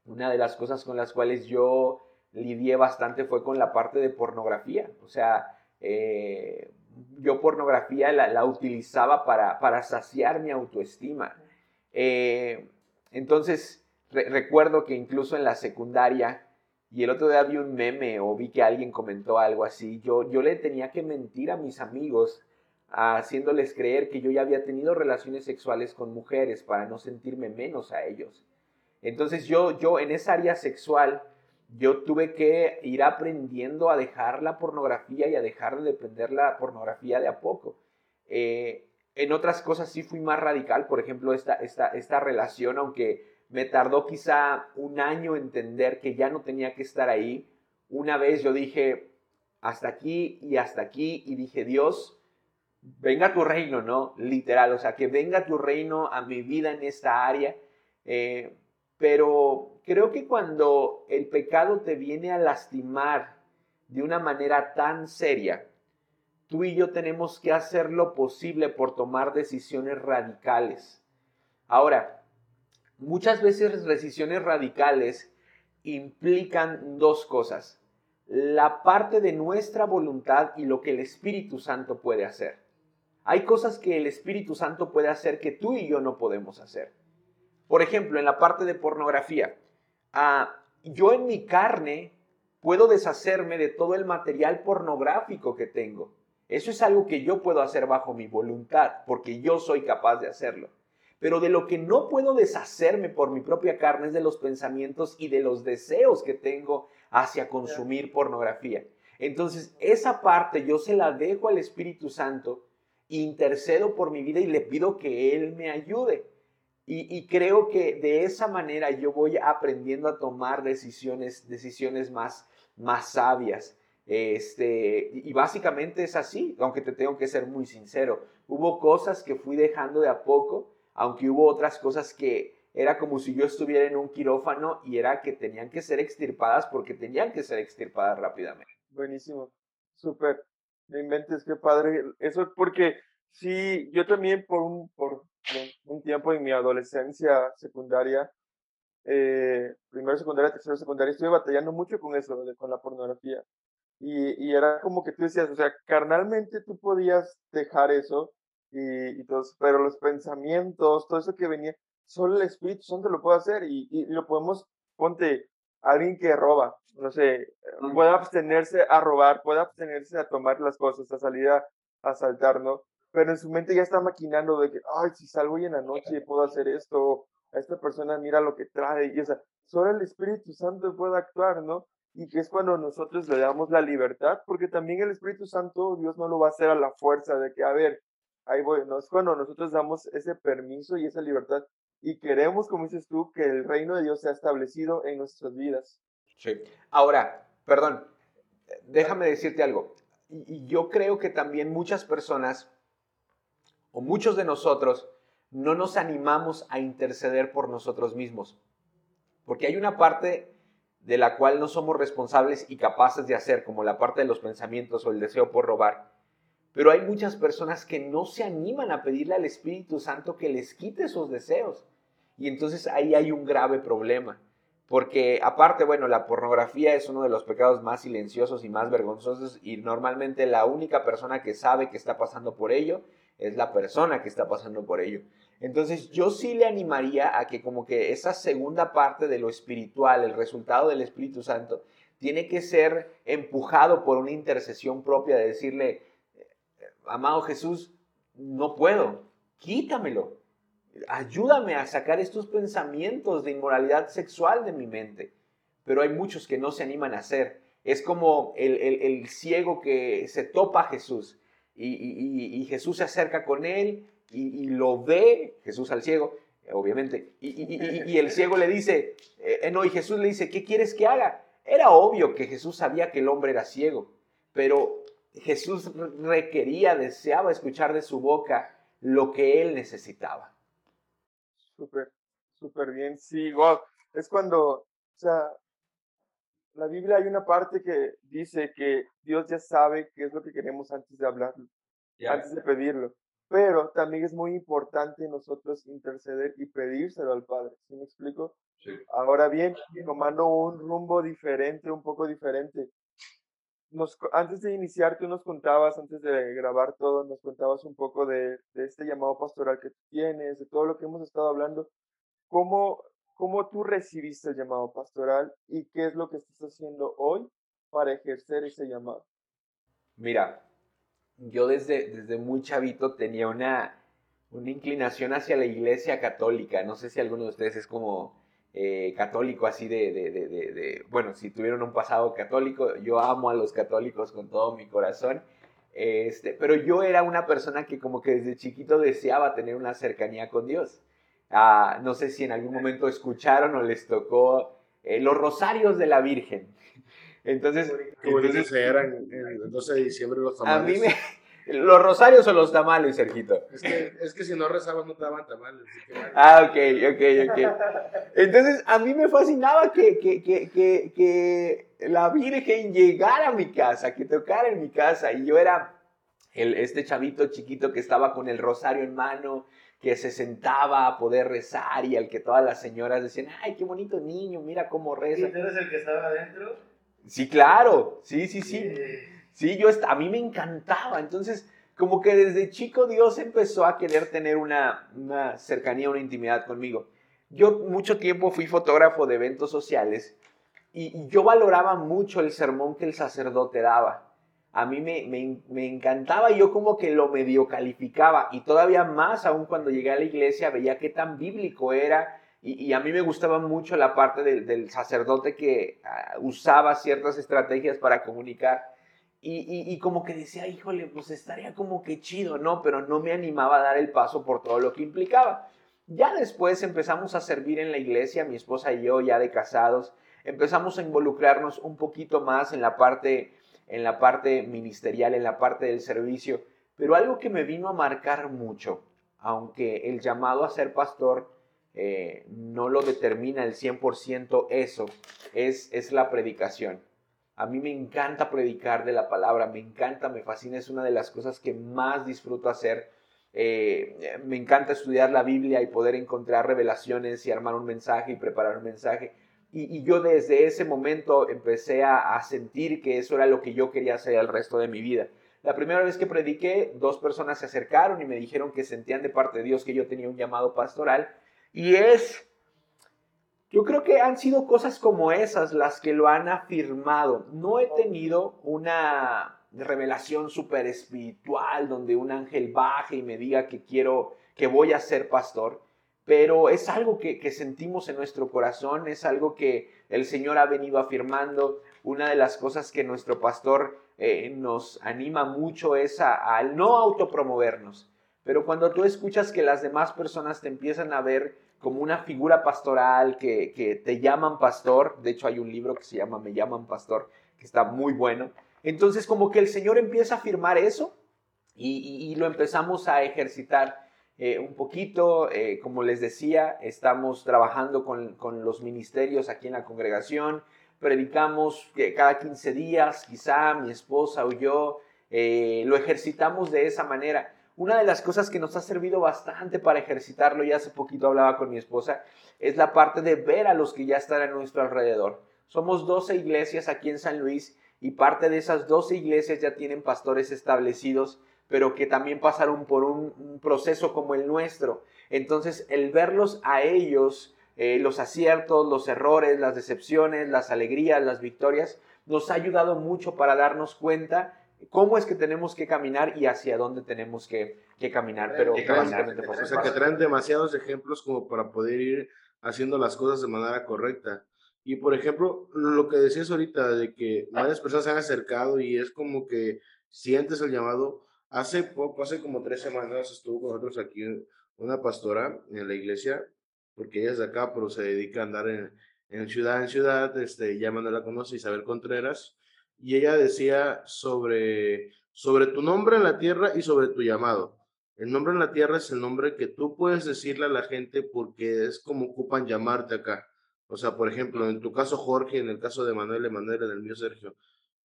una de las cosas con las cuales yo lidié bastante fue con la parte de pornografía. O sea, yo pornografía la, utilizaba para, para saciar mi autoestima. Entonces, recuerdo que incluso en la secundaria, y el otro día vi un meme o vi que alguien comentó algo así, yo, yo le tenía que mentir a mis amigos haciéndoles creer que yo ya había tenido relaciones sexuales con mujeres para no sentirme menos a ellos. Entonces yo, yo en esa área sexual, yo tuve que ir aprendiendo a dejar la pornografía y a dejar de depender la pornografía de a poco. Eh, en otras cosas sí fui más radical, por ejemplo, esta, esta, esta relación, aunque me tardó quizá un año entender que ya no tenía que estar ahí. Una vez yo dije, hasta aquí y hasta aquí, y dije, Dios, venga tu reino, ¿no? Literal, o sea, que venga tu reino a mi vida en esta área. Eh, pero creo que cuando el pecado te viene a lastimar de una manera tan seria, tú y yo tenemos que hacer lo posible por tomar decisiones radicales. Ahora, muchas veces decisiones radicales implican dos cosas. La parte de nuestra voluntad y lo que el Espíritu Santo puede hacer. Hay cosas que el Espíritu Santo puede hacer que tú y yo no podemos hacer. Por ejemplo, en la parte de pornografía, ah, yo en mi carne puedo deshacerme de todo el material pornográfico que tengo. Eso es algo que yo puedo hacer bajo mi voluntad, porque yo soy capaz de hacerlo. Pero de lo que no puedo deshacerme por mi propia carne es de los pensamientos y de los deseos que tengo hacia consumir pornografía. Entonces, esa parte yo se la dejo al Espíritu Santo, intercedo por mi vida y le pido que Él me ayude. Y, creo que de esa manera yo voy aprendiendo a tomar decisiones, decisiones más, más sabias. Este, y básicamente es así, aunque te tengo que ser muy sincero. Hubo cosas que fui dejando de a poco aunque hubo otras cosas que era como si yo estuviera en un quirófano y era que tenían que ser extirpadas porque tenían que ser extirpadas rápidamente. Buenísimo, súper. Me inventes, qué padre. Eso es porque sí, yo también por un, por un tiempo en mi adolescencia secundaria, eh, primero secundaria, tercero secundaria, estuve batallando mucho con eso, con la pornografía. Y, y era como que tú decías, o sea, carnalmente tú podías dejar eso, y, y pero los pensamientos, todo eso que venía, solo el Espíritu Santo lo puede hacer y, y, lo podemos, ponte, alguien que roba, no sé, puede abstenerse a robar, puede abstenerse a tomar las cosas, a salir a, asaltar, ¿no? Pero en su mente ya está maquinando de que, ay, si salgo hoy en la noche puedo hacer esto, a esta persona mira lo que trae, y o sea, solo el Espíritu Santo puede actuar, ¿no? Y que es cuando nosotros le damos la libertad, porque también el Espíritu Santo, Dios no lo va a hacer a la fuerza de que, a ver, ahí voy, ¿no? Es cuando nosotros damos ese permiso y esa libertad y queremos, como dices tú, que el reino de Dios sea establecido en nuestras vidas. Sí. Ahora, perdón, déjame decirte algo. Y yo creo que también muchas personas, o muchos de nosotros, no nos animamos a interceder por nosotros mismos. Porque hay una parte de la cual no somos responsables y capaces de hacer, como la parte de los pensamientos o el deseo por robar. Pero hay muchas personas que no se animan a pedirle al Espíritu Santo que les quite esos deseos. Y entonces ahí hay un grave problema. Porque aparte, bueno, la pornografía es uno de los pecados más silenciosos y más vergonzosos y normalmente la única persona que sabe que está pasando por ello es la persona que está pasando por ello. Entonces yo sí le animaría a que como que esa segunda parte de lo espiritual, el resultado del Espíritu Santo, tiene que ser empujado por una intercesión propia de decirle, amado Jesús, no puedo, quítamelo. Ayúdame a sacar estos pensamientos de inmoralidad sexual de mi mente. Pero hay muchos que no se animan a hacer. Es como el, ciego que se topa a Jesús y, Jesús se acerca con él y, lo ve, Jesús al ciego, obviamente, y, el ciego le dice, eh, no, y Jesús le dice, ¿qué quieres que haga? Era obvio que Jesús sabía que el hombre era ciego, pero Jesús requería, deseaba escuchar de su boca lo que él necesitaba. Súper, súper bien. Sí, wow. Es cuando, o sea, la Biblia hay una parte que dice que Dios ya sabe qué es lo que queremos antes de hablarlo, antes de pedirlo. Pero también es muy importante nosotros interceder y pedírselo al Padre. ¿Sí me explico? Sí. Ahora bien, tomando un rumbo diferente, un poco diferente antes de iniciar, tú nos contabas, antes de grabar todo, nos contabas un poco de, este llamado pastoral que tienes, de todo lo que hemos estado hablando. ¿Cómo, ¿Cómo tú recibiste el llamado pastoral y qué es lo que estás haciendo hoy para ejercer ese llamado? Mira, yo desde, desde muy chavito tenía una, una inclinación hacia la iglesia católica. No sé si alguno de ustedes es como eh, católico así de, de, de, de, bueno, si tuvieron un pasado católico, yo amo a los católicos con todo mi corazón, este, pero yo era una persona que como que desde chiquito deseaba tener una cercanía con Dios. Ah, no sé si en algún momento escucharon o les tocó eh, los rosarios de la Virgen. Entonces, entonces eran el 12 de diciembre los tamales. A mí me, ¿Los rosarios o los tamales, Sergito? Es que, es que si no rezabas no te daban tamales. Ah, ok, ok, ok. Entonces, a mí me fascinaba que, que, que, que, la Virgen llegara a mi casa, que tocara en mi casa. Y yo era el, este chavito chiquito que estaba con el rosario en mano, que se sentaba a poder rezar y al que todas las señoras decían, ay, qué bonito niño, mira cómo reza. ¿Y tú eres el que estaba adentro? Sí, claro, sí, sí, sí. Sí, yo, a mí me encantaba. Entonces, como que desde chico Dios empezó a querer tener una, una cercanía, una intimidad conmigo. Yo mucho tiempo fui fotógrafo de eventos sociales y, yo valoraba mucho el sermón que el sacerdote daba. A mí me, me, me, encantaba y yo como que lo medio calificaba y todavía más aún cuando llegué a la iglesia veía qué tan bíblico era y, a mí me gustaba mucho la parte del, del sacerdote que ah, usaba ciertas estrategias para comunicar. Y, como que decía, híjole, pues estaría como que chido, ¿no? Pero no me animaba a dar el paso por todo lo que implicaba. Ya después empezamos a servir en la iglesia, mi esposa y yo, ya de casados, empezamos a involucrarnos un poquito más en la parte, en la parte ministerial, en la parte del servicio. Pero algo que me vino a marcar mucho, aunque el llamado a ser pastor eh, no lo determina el 100% eso, es, es la predicación. A mí me encanta predicar de la palabra, me encanta, me fascina, es una de las cosas que más disfruto hacer. Eh, me encanta estudiar la Biblia y poder encontrar revelaciones y armar un mensaje y preparar un mensaje. Y, yo desde ese momento empecé a, a, sentir que eso era lo que yo quería hacer el resto de mi vida. La primera vez que prediqué, dos personas se acercaron y me dijeron que sentían de parte de Dios que yo tenía un llamado pastoral. Y es yo creo que han sido cosas como esas las que lo han afirmado. No he tenido una revelación súper espiritual donde un ángel baje y me diga que quiero, que voy a ser pastor, pero es algo que, sentimos en nuestro corazón, es algo que el Señor ha venido afirmando. Una de las cosas que nuestro pastor eh, nos anima mucho es al no autopromovernos. Pero cuando tú escuchas que las demás personas te empiezan a ver como una figura pastoral que, que, te llaman pastor. De hecho, hay un libro que se llama Me llaman pastor, que está muy bueno. Entonces, como que el Señor empieza a afirmar eso y, lo empezamos a ejercitar eh, un poquito. Eh, como les decía, estamos trabajando con, con, los ministerios aquí en la congregación. Predicamos cada 15 días, quizá mi esposa o yo. Eh, lo ejercitamos de esa manera una de las cosas que nos ha servido bastante para ejercitarlo, y hace poquito hablaba con mi esposa, es la parte de ver a los que ya están a nuestro alrededor. Somos 12 iglesias aquí en San Luis y parte de esas 12 iglesias ya tienen pastores establecidos, pero que también pasaron por un, proceso como el nuestro. Entonces, el verlos a ellos, eh, los aciertos, los errores, las decepciones, las alegrías, las victorias, nos ha ayudado mucho para darnos cuenta cómo es que tenemos que caminar y hacia dónde tenemos que, caminar. Pero básicamente O sea, que traen demasiados ejemplos como para poder ir haciendo las cosas de manera correcta. Y por ejemplo, lo que decías ahorita de que varias personas se han acercado y es como que sientes el llamado. Hace poco, hace como tres semanas estuvo con nosotros aquí una pastora en la iglesia, porque ella es de acá, pero se dedica a andar en, en ciudad en ciudad, este, ya la conoce, Isabel Contreras, y ella decía sobre, sobre tu nombre en la tierra y sobre tu llamado. El nombre en la tierra es el nombre que tú puedes decirle a la gente porque es como ocupan llamarte acá. O sea, por ejemplo, en tu caso Jorge, en el caso de Manuel Emanuel, en el mío Sergio.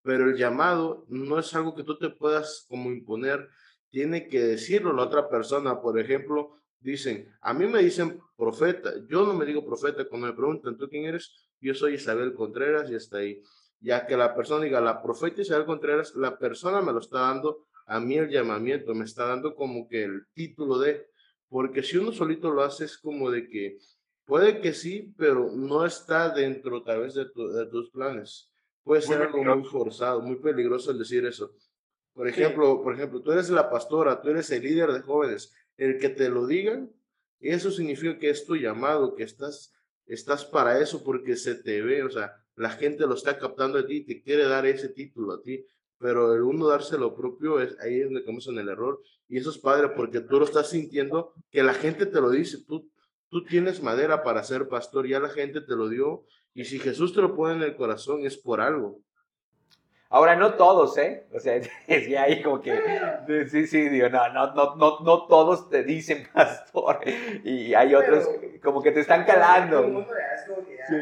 Pero el llamado no es algo que tú te puedas como imponer, tiene que decirlo la otra persona. Por ejemplo, dicen, a mí me dicen profeta, yo no me digo profeta, cuando me preguntan, ¿tú quién eres? Yo soy Isabel Contreras y está ahí ya que la persona diga, la profeta Isabel Contreras, la persona me lo está dando a mí el llamamiento, me está dando como que el título de, porque si uno solito lo hace es como de que puede que sí, pero no está dentro tal vez de, tus planes. Puede ser algo muy forzado, muy peligroso el decir eso. Por ejemplo, por ejemplo, tú eres la pastora, tú eres el líder de jóvenes, el que te lo digan, eso significa que es tu llamado, que estás, estás para eso porque se te ve, o sea, la gente lo está captando a ti, te quiere dar ese título a ti, pero el uno darse lo propio es ahí es donde en el error y eso es padre porque tú lo estás sintiendo que la gente te lo dice, tú tú tienes madera para ser pastor, ya la gente te lo dio, y si Jesús te lo pone en el corazón es por algo. Ahora, no todos, ¿eh? O sea, es que ahí como que, sí, sí, digo, no, no, no, no, no todos te dicen pastor, y hay otros como que te están calando. Sí.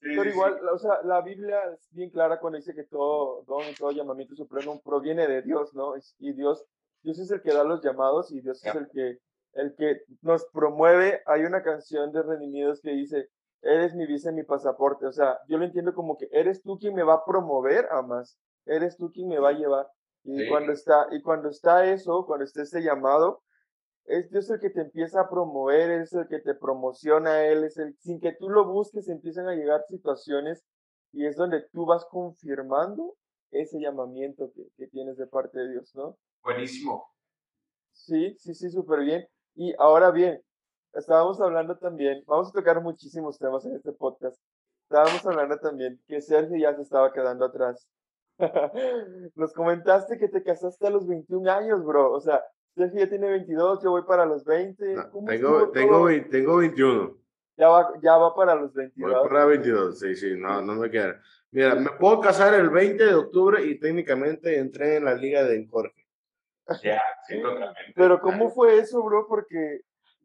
Pero igual, o sea, la Biblia es bien clara cuando dice que todo don y todo llamamiento supremo proviene de Dios, ¿no? Y Dios, Dios es el que da los llamados y Dios es el que el que nos promueve. Hay una canción de Redimidos que dice, eres mi visa y mi pasaporte. O sea, yo lo entiendo como que eres tú quien me va a promover a más, eres tú quien me va a llevar. Y cuando está, y cuando está eso, cuando está ese llamado, es Dios el que te empieza a promover, es el que te promociona, Él es el, sin que tú lo busques, empiezan a llegar situaciones y es donde tú vas confirmando ese llamamiento que, que tienes de parte de Dios, ¿no? Buenísimo. Sí, sí, sí, súper bien. Y ahora bien, estábamos hablando también, vamos a tocar muchísimos temas en este podcast. Estábamos hablando también que Sergio ya se estaba quedando atrás. Nos comentaste que te casaste a los 21 años, bro. O sea, Sergio ya tiene 22, yo voy para los 20. tengo, tengo, tengo 21. Ya va, ya va para los 22. Voy para 22, sí, sí, no, no me queda. Mira, me puedo casar el 20 de octubre y técnicamente entré en la liga de Jorge. Ya, sí, Pero ¿cómo fue eso, bro? Porque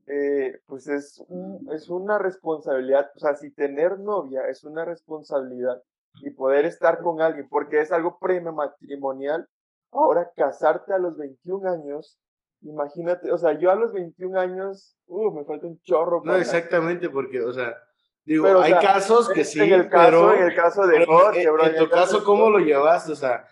eh, pues es, es una responsabilidad, o sea, si tener novia es una responsabilidad y poder estar con alguien, porque es algo prematrimonial, ahora casarte a los 21 años, imagínate, o sea, yo a los 21 años, uh, me falta un chorro. No, exactamente, porque, o sea, digo, hay casos que sí, en el caso, pero, en el caso de Jorge, bro, en, tu caso, ¿cómo lo llevaste? O sea,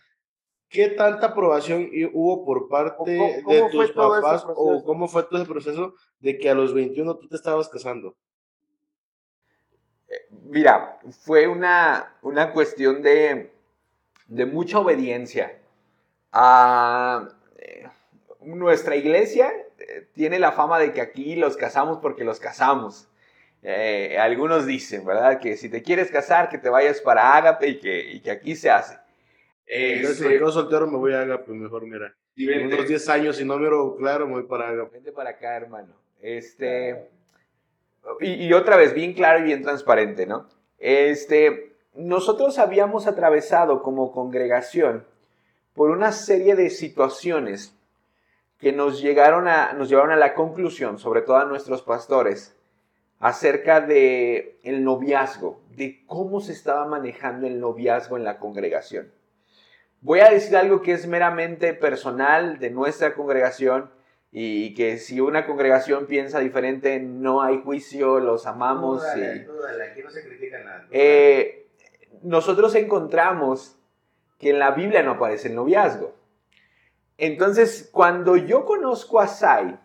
¿Qué tanta aprobación hubo por parte de tus papás o cómo fue todo el proceso de que a los 21 tú te estabas casando? Eh, mira, fue una, una cuestión de, de mucha obediencia. a eh, nuestra iglesia eh, tiene la fama de que aquí los casamos porque los casamos. algunos dicen, ¿verdad? Que si te quieres casar, que te vayas para Ágape y que, y que aquí se hace. Eh, si me quedo soltero, me voy a Agape, mejor, mira. En unos 10 años, si no miro claro, me voy para Agape. Vente para acá, hermano. Este. Y, otra vez, bien claro y bien transparente, ¿no? Este. Nosotros habíamos atravesado como congregación por una serie de situaciones que nos, llegaron a, nos llevaron a la conclusión, sobre todo a nuestros pastores, acerca de el noviazgo, de cómo se estaba manejando el noviazgo en la congregación. Voy a decir algo que es meramente personal de nuestra congregación y que si una congregación piensa diferente, no hay juicio, los amamos. y, aquí no se critica nada. Eh, nosotros encontramos que en la Biblia no aparece el noviazgo. Entonces, cuando yo conozco a Sai,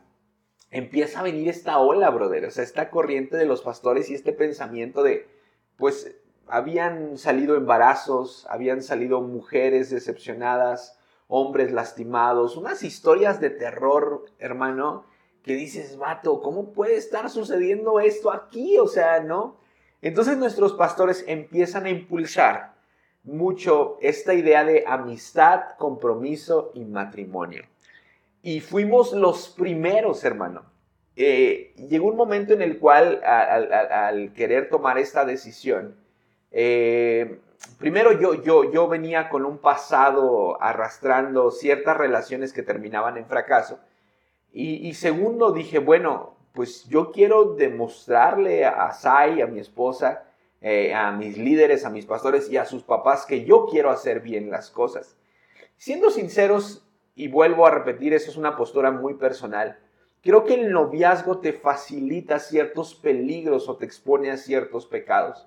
empieza a venir esta ola, brother, o sea, esta corriente de los pastores y este pensamiento de, pues, habían salido embarazos, habían salido mujeres decepcionadas, hombres lastimados, unas historias de terror, hermano, que dices, vato, ¿cómo puede estar sucediendo esto aquí? O sea, ¿no? Entonces nuestros pastores empiezan a impulsar mucho esta idea de amistad, compromiso y matrimonio. Y fuimos los primeros, hermano. Eh, llegó un momento en el cual, al querer tomar esta decisión, eh, primero yo, yo, yo venía con un pasado arrastrando ciertas relaciones que terminaban en fracaso. Y, segundo dije, bueno, pues yo quiero demostrarle a Sai, a mi esposa, eh, a mis líderes, a mis pastores y a sus papás que yo quiero hacer bien las cosas. Siendo sinceros, y vuelvo a repetir, eso es una postura muy personal, creo que el noviazgo te facilita ciertos peligros o te expone a ciertos pecados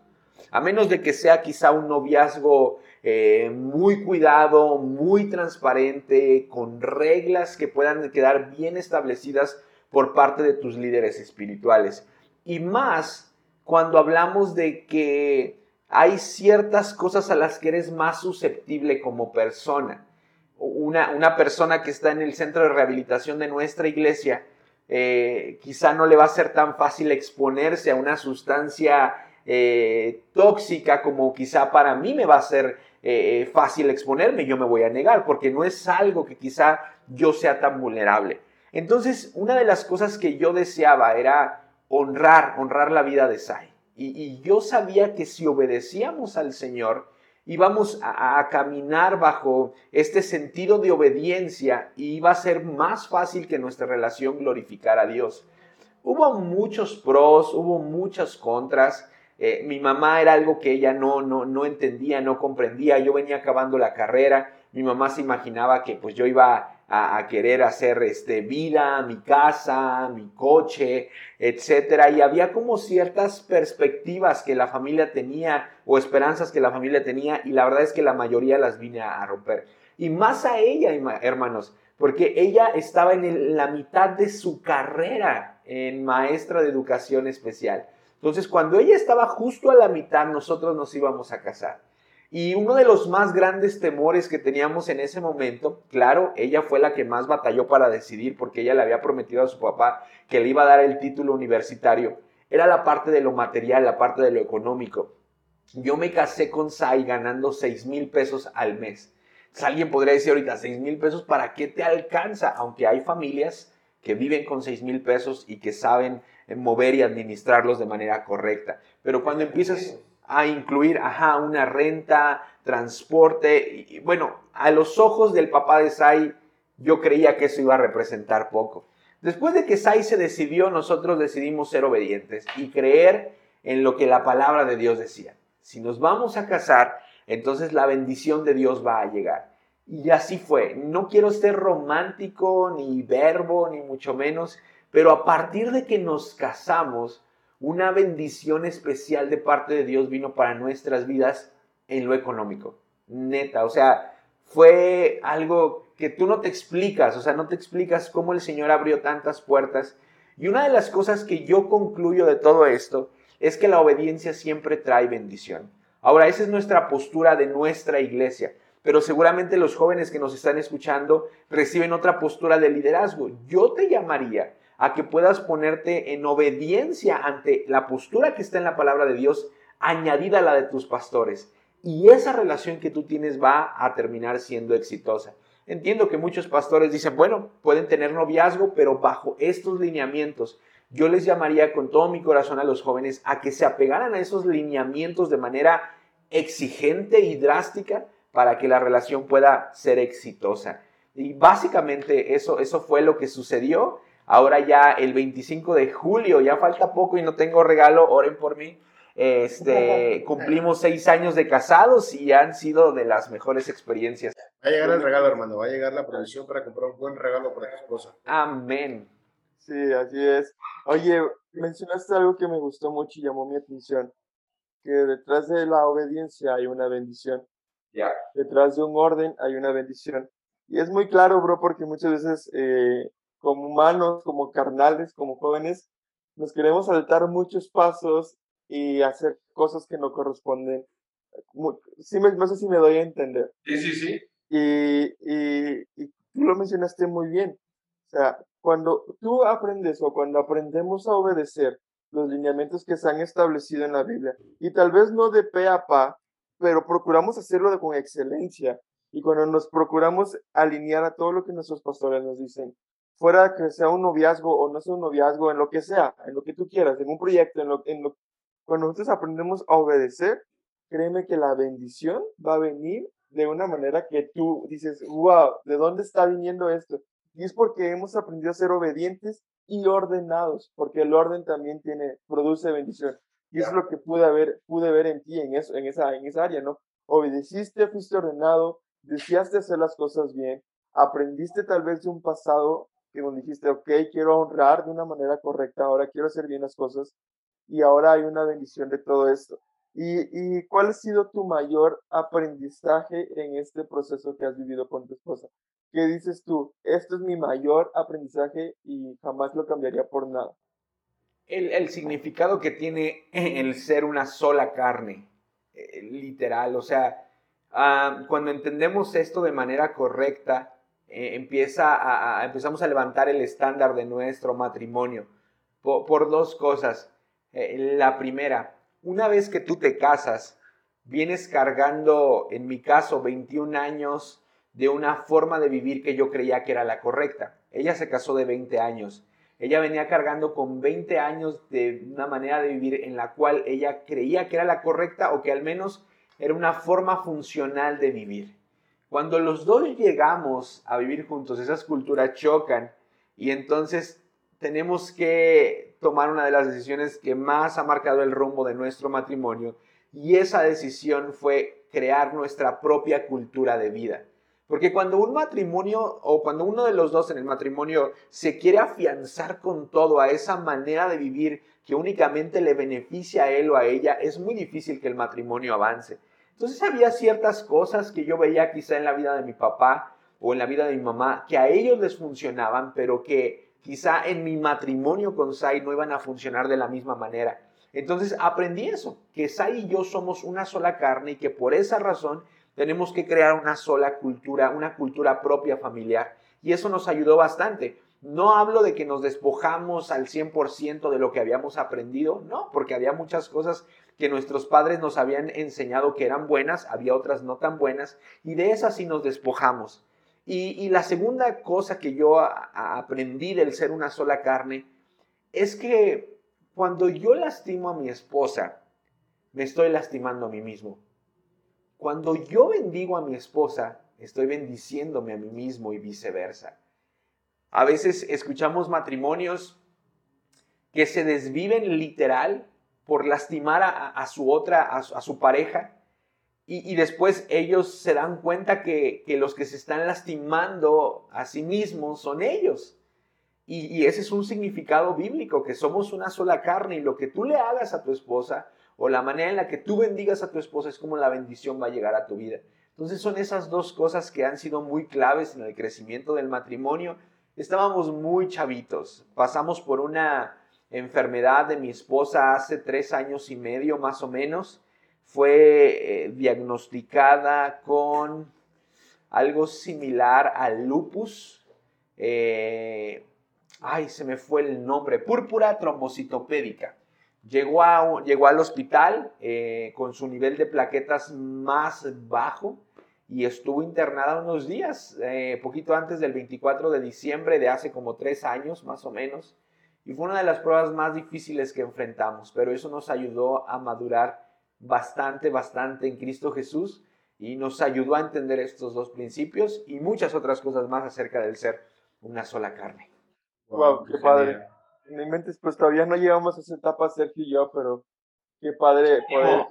a menos de que sea quizá un noviazgo eh, muy cuidado, muy transparente, con reglas que puedan quedar bien establecidas por parte de tus líderes espirituales. Y más cuando hablamos de que hay ciertas cosas a las que eres más susceptible como persona. Una, una persona que está en el centro de rehabilitación de nuestra iglesia, eh, quizá no le va a ser tan fácil exponerse a una sustancia eh, tóxica como quizá para mí me va a ser eh, fácil exponerme, yo me voy a negar porque no es algo que quizá yo sea tan vulnerable. Entonces, una de las cosas que yo deseaba era honrar, honrar la vida de Sai. Y, yo sabía que si obedecíamos al Señor, íbamos a, caminar bajo este sentido de obediencia y iba a ser más fácil que nuestra relación glorificara a Dios. Hubo muchos pros, hubo muchas contras. Eh, mi mamá era algo que ella no, no, no entendía, no comprendía. Yo venía acabando la carrera. Mi mamá se imaginaba que pues yo iba a, querer hacer este, vida, mi casa, mi coche, etcétera. Y había como ciertas perspectivas que la familia tenía o esperanzas que la familia tenía y la verdad es que la mayoría las vine a, romper. Y más a ella, hermanos, porque ella estaba en la mitad de su carrera en maestra de educación especial. Entonces, cuando ella estaba justo a la mitad, nosotros nos íbamos a casar. Y uno de los más grandes temores que teníamos en ese momento, claro, ella fue la que más batalló para decidir porque ella le había prometido a su papá que le iba a dar el título universitario, era la parte de lo material, la parte de lo económico. Yo me casé con Sai ganando 6 mil pesos al mes. alguien podría decir ahorita, 6 mil pesos, ¿para qué te alcanza? Aunque hay familias que viven con 6 mil pesos y que saben mover y administrarlos de manera correcta. Pero cuando empiezas a incluir, ajá, una renta, transporte. Bueno, a los ojos del papá de Sai, yo creía que eso iba a representar poco. Después de que Sai se decidió, nosotros decidimos ser obedientes y creer en lo que la palabra de Dios decía. Si nos vamos a casar, entonces la bendición de Dios va a llegar. Y así fue. No quiero ser romántico, ni verbo, ni mucho menos, pero a partir de que nos casamos, una bendición especial de parte de Dios vino para nuestras vidas en lo económico. Neta, o sea, fue algo que tú no te explicas, o sea, no te explicas cómo el Señor abrió tantas puertas. Y una de las cosas que yo concluyo de todo esto es que la obediencia siempre trae bendición. Ahora, esa es nuestra postura de nuestra iglesia, pero seguramente los jóvenes que nos están escuchando reciben otra postura de liderazgo. Yo te llamaría a que puedas ponerte en obediencia ante la postura que está en la palabra de Dios, añadida a la de tus pastores. Y esa relación que tú tienes va a terminar siendo exitosa. Entiendo que muchos pastores dicen, bueno, pueden tener noviazgo, pero bajo estos lineamientos. Yo les llamaría con todo mi corazón a los jóvenes a que se apegaran a esos lineamientos de manera exigente y drástica para que la relación pueda ser exitosa. Y básicamente eso, eso fue lo que sucedió Ahora ya el 25 de julio, ya falta poco y no tengo regalo, oren por mí. Este, cumplimos seis años de casados y han sido de las mejores experiencias. Va a llegar el regalo, hermano, va a llegar la provisión para comprar un buen regalo para tu esposa. Amén. Sí, así es. Oye, mencionaste algo que me gustó mucho y llamó mi atención, que detrás de la obediencia hay una bendición. Ya. Detrás de un orden hay una bendición. Y es muy claro, bro, porque muchas veces eh, como humanos, como carnales, como jóvenes, nos queremos saltar muchos pasos y hacer cosas que no corresponden. Sí, no sé si me doy a entender. Sí, sí, sí. Y, y, y tú lo mencionaste muy bien. O sea, cuando tú aprendes o cuando aprendemos a obedecer los lineamientos que se han establecido en la Biblia, y tal vez no de pe a pa, pero procuramos hacerlo con excelencia, y cuando nos procuramos alinear a todo lo que nuestros pastores nos dicen, fuera que sea un noviazgo o no sea un noviazgo, en lo que sea, en lo que tú quieras, en un proyecto, en lo, en lo, cuando nosotros aprendemos a obedecer, créeme que la bendición va a venir de una manera que tú dices, wow, ¿de dónde está viniendo esto? Y es porque hemos aprendido a ser obedientes y ordenados, porque el orden también tiene, produce bendición. Y es lo que pude ver, pude ver en ti, en, eso, en, esa, en esa área, ¿no? Obedeciste, fuiste ordenado, deseaste hacer las cosas bien, aprendiste tal vez de un pasado que dijiste, ok, quiero honrar de una manera correcta, ahora quiero hacer bien las cosas y ahora hay una bendición de todo esto. ¿Y, cuál ha sido tu mayor aprendizaje en este proceso que has vivido con tu esposa? ¿Qué dices tú? Esto es mi mayor aprendizaje y jamás lo cambiaría por nada. El, el significado que tiene el ser una sola carne, eh, literal, o sea, ah, cuando entendemos esto de manera correcta, eh, empieza a, empezamos a levantar el estándar de nuestro matrimonio por, dos cosas. Eh, la primera, una vez que tú te casas, vienes cargando, en mi caso, 21 años de una forma de vivir que yo creía que era la correcta. Ella se casó de 20 años. Ella venía cargando con 20 años de una manera de vivir en la cual ella creía que era la correcta o que al menos era una forma funcional de vivir. Cuando los dos llegamos a vivir juntos, esas culturas chocan y entonces tenemos que tomar una de las decisiones que más ha marcado el rumbo de nuestro matrimonio y esa decisión fue crear nuestra propia cultura de vida. Porque cuando un matrimonio o cuando uno de los dos en el matrimonio se quiere afianzar con todo a esa manera de vivir que únicamente le beneficia a él o a ella, es muy difícil que el matrimonio avance. Entonces había ciertas cosas que yo veía quizá en la vida de mi papá o en la vida de mi mamá que a ellos les funcionaban, pero que quizá en mi matrimonio con Sai no iban a funcionar de la misma manera. Entonces aprendí eso, que Sai y yo somos una sola carne y que por esa razón tenemos que crear una sola cultura, una cultura propia familiar. Y eso nos ayudó bastante. No hablo de que nos despojamos al 100% de lo que habíamos aprendido, no, porque había muchas cosas que nuestros padres nos habían enseñado que eran buenas, había otras no tan buenas, y de esas sí nos despojamos. Y, la segunda cosa que yo aprendí del ser una sola carne es que cuando yo lastimo a mi esposa, me estoy lastimando a mí mismo. Cuando yo bendigo a mi esposa, estoy bendiciéndome a mí mismo y viceversa. A veces escuchamos matrimonios que se desviven literal por lastimar a, su otra, a su, pareja, y, después ellos se dan cuenta que, los que se están lastimando a sí mismos son ellos. Y, ese es un significado bíblico, que somos una sola carne y lo que tú le hagas a tu esposa o la manera en la que tú bendigas a tu esposa es como la bendición va a llegar a tu vida. Entonces son esas dos cosas que han sido muy claves en el crecimiento del matrimonio. Estábamos muy chavitos, pasamos por una enfermedad de mi esposa hace tres años y medio más o menos. Fue eh, diagnosticada con algo similar al lupus. Eh, ay, se me fue el nombre, púrpura trombocitopédica. Llegó, a, llegó al hospital eh, con su nivel de plaquetas más bajo y estuvo internada unos días, poquito antes del 24 de diciembre de hace como tres años más o menos. Y fue una de las pruebas más difíciles que enfrentamos, pero eso nos ayudó a madurar bastante, bastante en Cristo Jesús y nos ayudó a entender estos dos principios y muchas otras cosas más acerca del ser una sola carne. Wow, qué padre en mi mente, pues todavía no llegamos a esa etapa, Sergio y yo, pero qué padre poder,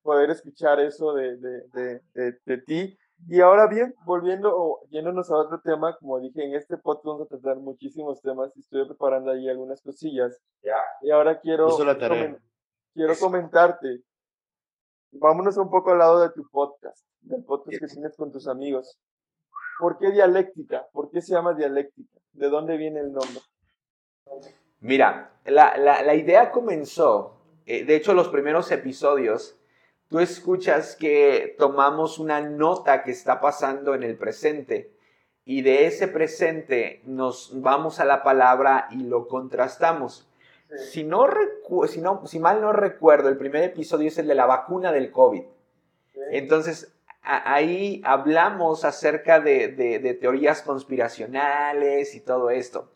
poder escuchar eso de, de, de, de, ti. Y ahora bien, volviendo o yéndonos a otro tema, como dije, en este podcast vamos a tratar muchísimos temas y estoy preparando ahí algunas cosillas. Y ahora quiero, quiero comentarte, vámonos un poco al lado de tu podcast, del podcast que tienes con tus amigos. ¿Por qué dialéctica? ¿Por qué se llama dialéctica? ¿De dónde viene el nombre? Mira, la, idea comenzó, eh, de hecho los primeros episodios, tú escuchas que tomamos una nota que está pasando en el presente y de ese presente nos vamos a la palabra y lo contrastamos. Si, no si, no, si mal no recuerdo, el primer episodio es el de la vacuna del COVID. Entonces, ahí hablamos acerca de teorías conspiracionales y todo esto.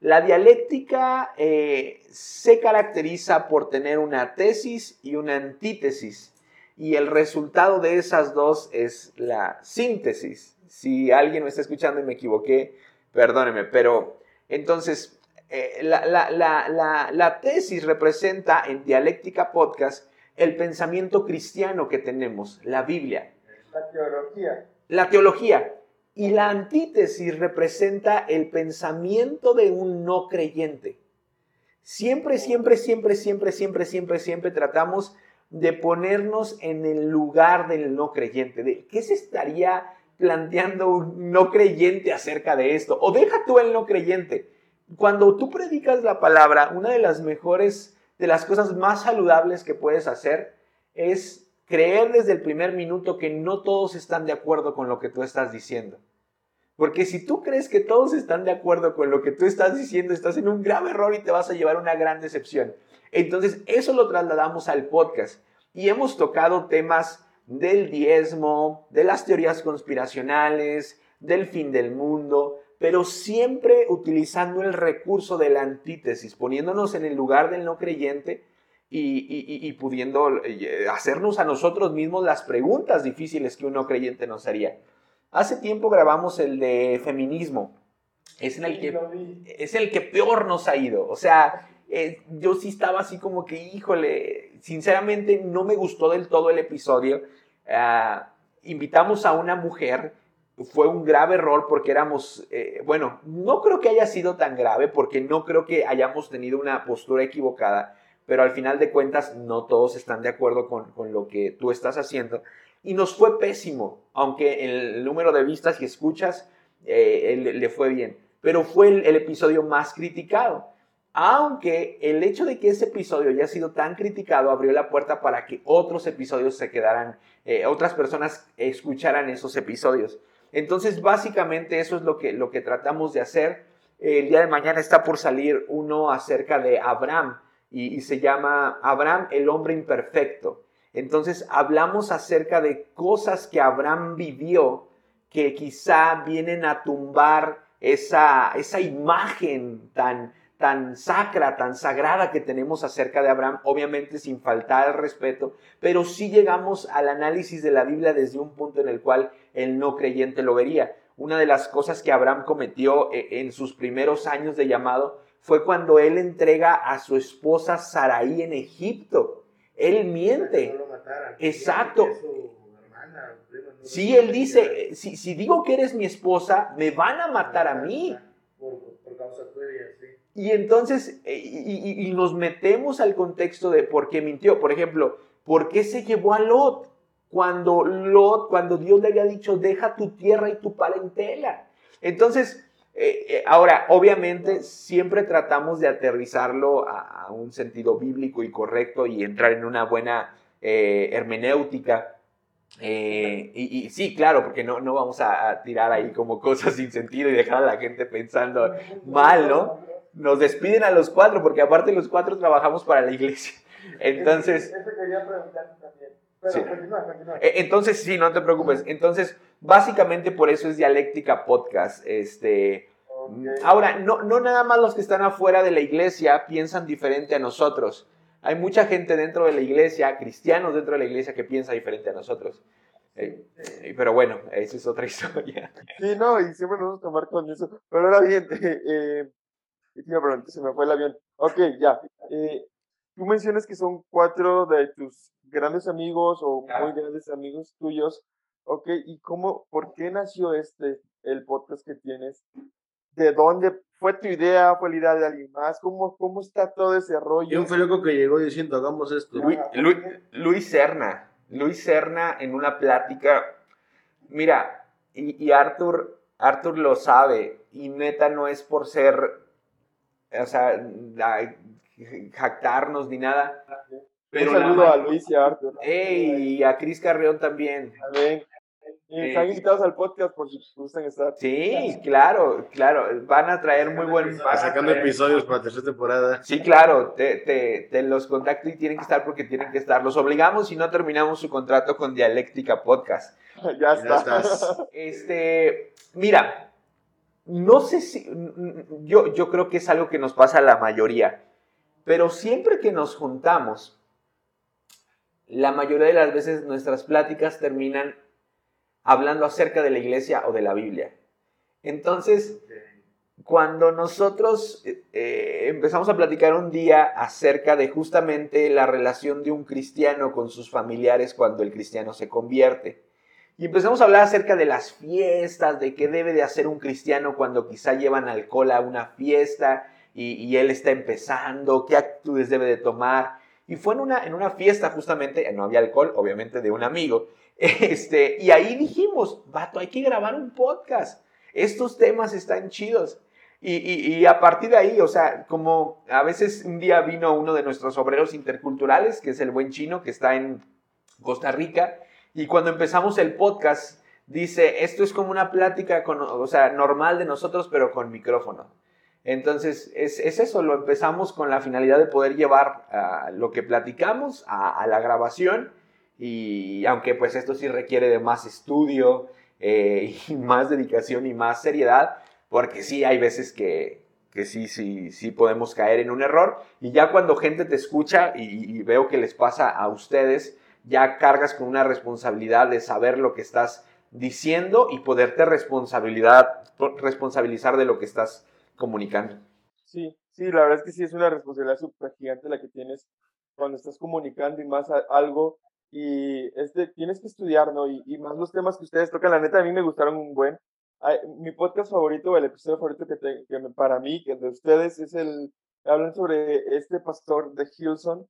La dialéctica eh, se caracteriza por tener una tesis y una antítesis y el resultado de esas dos es la síntesis. Si alguien me está escuchando y me equivoqué, perdóneme, pero entonces eh, la, la, tesis representa en Dialéctica Podcast el pensamiento cristiano que tenemos, la Biblia. La teología. La teología. Y la antítesis representa el pensamiento de un no creyente. Siempre, siempre, siempre, siempre, siempre, siempre, siempre tratamos de ponernos en el lugar del no creyente. De qué se estaría planteando un no creyente acerca de esto. O deja tú el no creyente. Cuando tú predicas la palabra, una de las mejores, de las cosas más saludables que puedes hacer es creer desde el primer minuto que no todos están de acuerdo con lo que tú estás diciendo. Porque si tú crees que todos están de acuerdo con lo que tú estás diciendo, estás en un grave error y te vas a llevar una gran decepción. Entonces, eso lo trasladamos al podcast y hemos tocado temas del diezmo, de las teorías conspiracionales, del fin del mundo, pero siempre utilizando el recurso de la antítesis, poniéndonos en el lugar del no creyente y, pudiendo eh, hacernos a nosotros mismos las preguntas difíciles que un no creyente nos haría. Hace tiempo grabamos el de feminismo. Es, en el que, es el que peor nos ha ido. O sea, eh, yo sí estaba así como que, híjole, sinceramente no me gustó del todo el episodio. Ah, invitamos a una mujer, fue un grave error porque éramos, eh, bueno, no creo que haya sido tan grave porque no creo que hayamos tenido una postura equivocada, pero al final de cuentas no todos están de acuerdo con, lo que tú estás haciendo. Y nos fue pésimo, aunque el número de vistas y escuchas eh, le, fue bien, pero fue el episodio más criticado aunque el hecho de que ese episodio haya sido tan criticado abrió la puerta para que otros episodios se quedaran, eh, otras personas escucharan esos episodios. Entonces, básicamente eso es lo que, lo que tratamos de hacer. El día de mañana está por salir uno acerca de Abraham y, se llama Abraham el hombre imperfecto. Entonces, hablamos acerca de cosas que Abraham vivió que quizá vienen a tumbar esa, esa imagen tan, tan sacra, tan sagrada que tenemos acerca de Abraham, obviamente sin faltar al respeto, pero sí llegamos al análisis de la Biblia desde un punto en el cual el no creyente lo vería. Una de las cosas que Abraham cometió eh, en sus primeros años de llamado fue cuando él entrega a su esposa Saraí en Egipto. Él miente. Exacto. Sí, él dice, si, si digo que eres mi esposa, me van a matar a mí. Por, causa tuya, sí. Y entonces, eh, y, nos metemos al contexto de por qué mintió. Por ejemplo, ¿por qué se llevó a Lot? Cuando Lot, cuando Dios le había dicho, deja tu tierra y tu parentela. Entonces, eh, eh, ahora, obviamente, siempre tratamos de aterrizarlo a, un sentido bíblico y correcto y entrar en una buena hermenéutica. y, sí, claro, porque no, no vamos a, a, tirar ahí como cosas sin sentido y dejar a la gente pensando mal, ¿no? Nos despiden a los cuatro, porque aparte los cuatro trabajamos para la iglesia. Entonces... Entonces, sí, no te preocupes. Entonces, básicamente por eso es dialéctica podcast. Este, Ahora, no, no nada más los que están afuera de la iglesia piensan diferente a nosotros. Hay mucha gente dentro de la iglesia, cristianos dentro de la iglesia, que piensa diferente a nosotros. Eh, eh, pero bueno, esa es otra historia. Sí, no, y siempre nos vamos a tomar con eso. Pero ahora bien, eh, se me fue el avión. Ok, ya. Eh, tú mencionas que son cuatro de tus grandes amigos o muy grandes amigos tuyos. Ok, ¿y cómo, por qué nació este, el podcast que tienes? ¿De dónde fue tu idea? ¿Fue la idea de alguien más? ¿Cómo, cómo está todo ese rollo? ¿Quién fue loco que llegó diciendo, hagamos esto? Luis, Luis, Serna. Luis Serna en una plática. Mira, y, y Arthur, Arthur lo sabe, y neta no es por ser o sea, jactarnos ni nada. Pero Un saludo a Luis y a Arthur. y a Cris Carrión también. También. Y están invitados al podcast por si gustan estar. Sí, claro, claro. Van a traer muy buen. Sacando episodios para la tercera temporada. Sí, claro. Te, te, te, los contacto y tienen que estar porque tienen que estar. Los obligamos y no terminamos su contrato con Dialéctica Podcast. ya está. Ya Este, mira, no sé si, yo, yo creo que es algo que nos pasa a la mayoría, pero siempre que nos juntamos, la mayoría de las veces nuestras pláticas terminan hablando acerca de la iglesia o de la Biblia. Entonces, cuando nosotros eh, empezamos a platicar un día acerca de justamente la relación de un cristiano con sus familiares cuando el cristiano se convierte, y empezamos a hablar acerca de las fiestas, de qué debe de hacer un cristiano cuando quizá llevan alcohol a una fiesta y, él está empezando, qué actitudes debe de tomar. Y fue en una, en una fiesta justamente, no había alcohol, obviamente, de un amigo. Este, y ahí dijimos, vato, hay que grabar un podcast. Estos temas están chidos. Y, y, a partir de ahí, o sea, como a veces un día vino uno de nuestros obreros interculturales, que es el buen chino, que está en Costa Rica, y cuando empezamos el podcast, dice, esto es como una plática, con, normal de nosotros, pero con micrófono. Entonces, es, eso, lo empezamos con la finalidad de poder llevar lo que platicamos a, la grabación y aunque pues esto sí requiere de más estudio eh, y más dedicación y más seriedad, porque sí, hay veces que, que sí, sí, sí podemos caer en un error. Y ya cuando gente te escucha y, veo que les pasa a ustedes, ya cargas con una responsabilidad de saber lo que estás diciendo y poderte responsabilidad, responsabilizar de lo que estás comunicando. Sí, sí, la verdad es que sí es una responsabilidad súper gigante la que tienes cuando estás comunicando y más algo y este, tienes que estudiar, ¿no? Y, y, más los temas que ustedes tocan, la neta a mí me gustaron un buen. mi podcast favorito, el episodio favorito que, que para mí, que de ustedes, es el, hablan sobre este pastor de Hilson.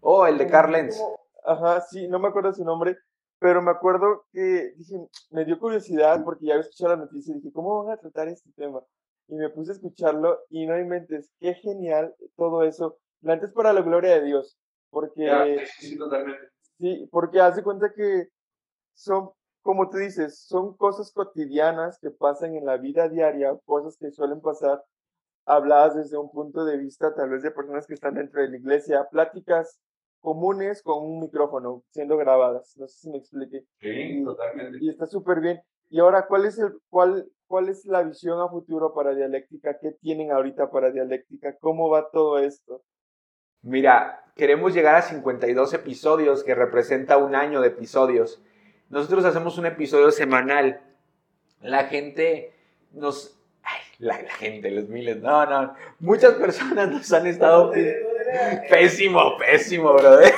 Oh, el de Carl Lenz. Ajá, sí, no me acuerdo su nombre, pero me acuerdo que dije, me dio curiosidad porque ya había escuchado la noticia y dije, ¿cómo van a tratar este tema? Y me puse a escucharlo y no inventes, qué genial todo eso. Antes para la gloria de Dios, porque... sí, totalmente. Sí, porque hace cuenta que son, como tú dices, son cosas cotidianas que pasan en la vida diaria, cosas que suelen pasar habladas desde un punto de vista tal vez de personas que están dentro de la iglesia, pláticas comunes con un micrófono siendo grabadas. No sé si me expliqué. Sí, totalmente. Y está súper bien. Y ahora, ¿cuál es, el, cuál, ¿cuál es la visión a futuro para dialéctica? ¿Qué tienen ahorita para dialéctica? ¿Cómo va todo esto? Mira, queremos llegar a 52 episodios, que representa un año de episodios. Nosotros hacemos un episodio semanal. La gente nos... Ay, la, gente, los miles. No, no. Muchas personas nos han estado... Pésimo, pésimo, brother.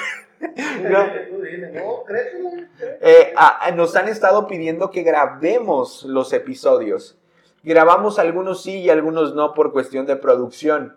Eh, nos han estado pidiendo que grabemos los episodios. Grabamos algunos sí y algunos no por cuestión de producción.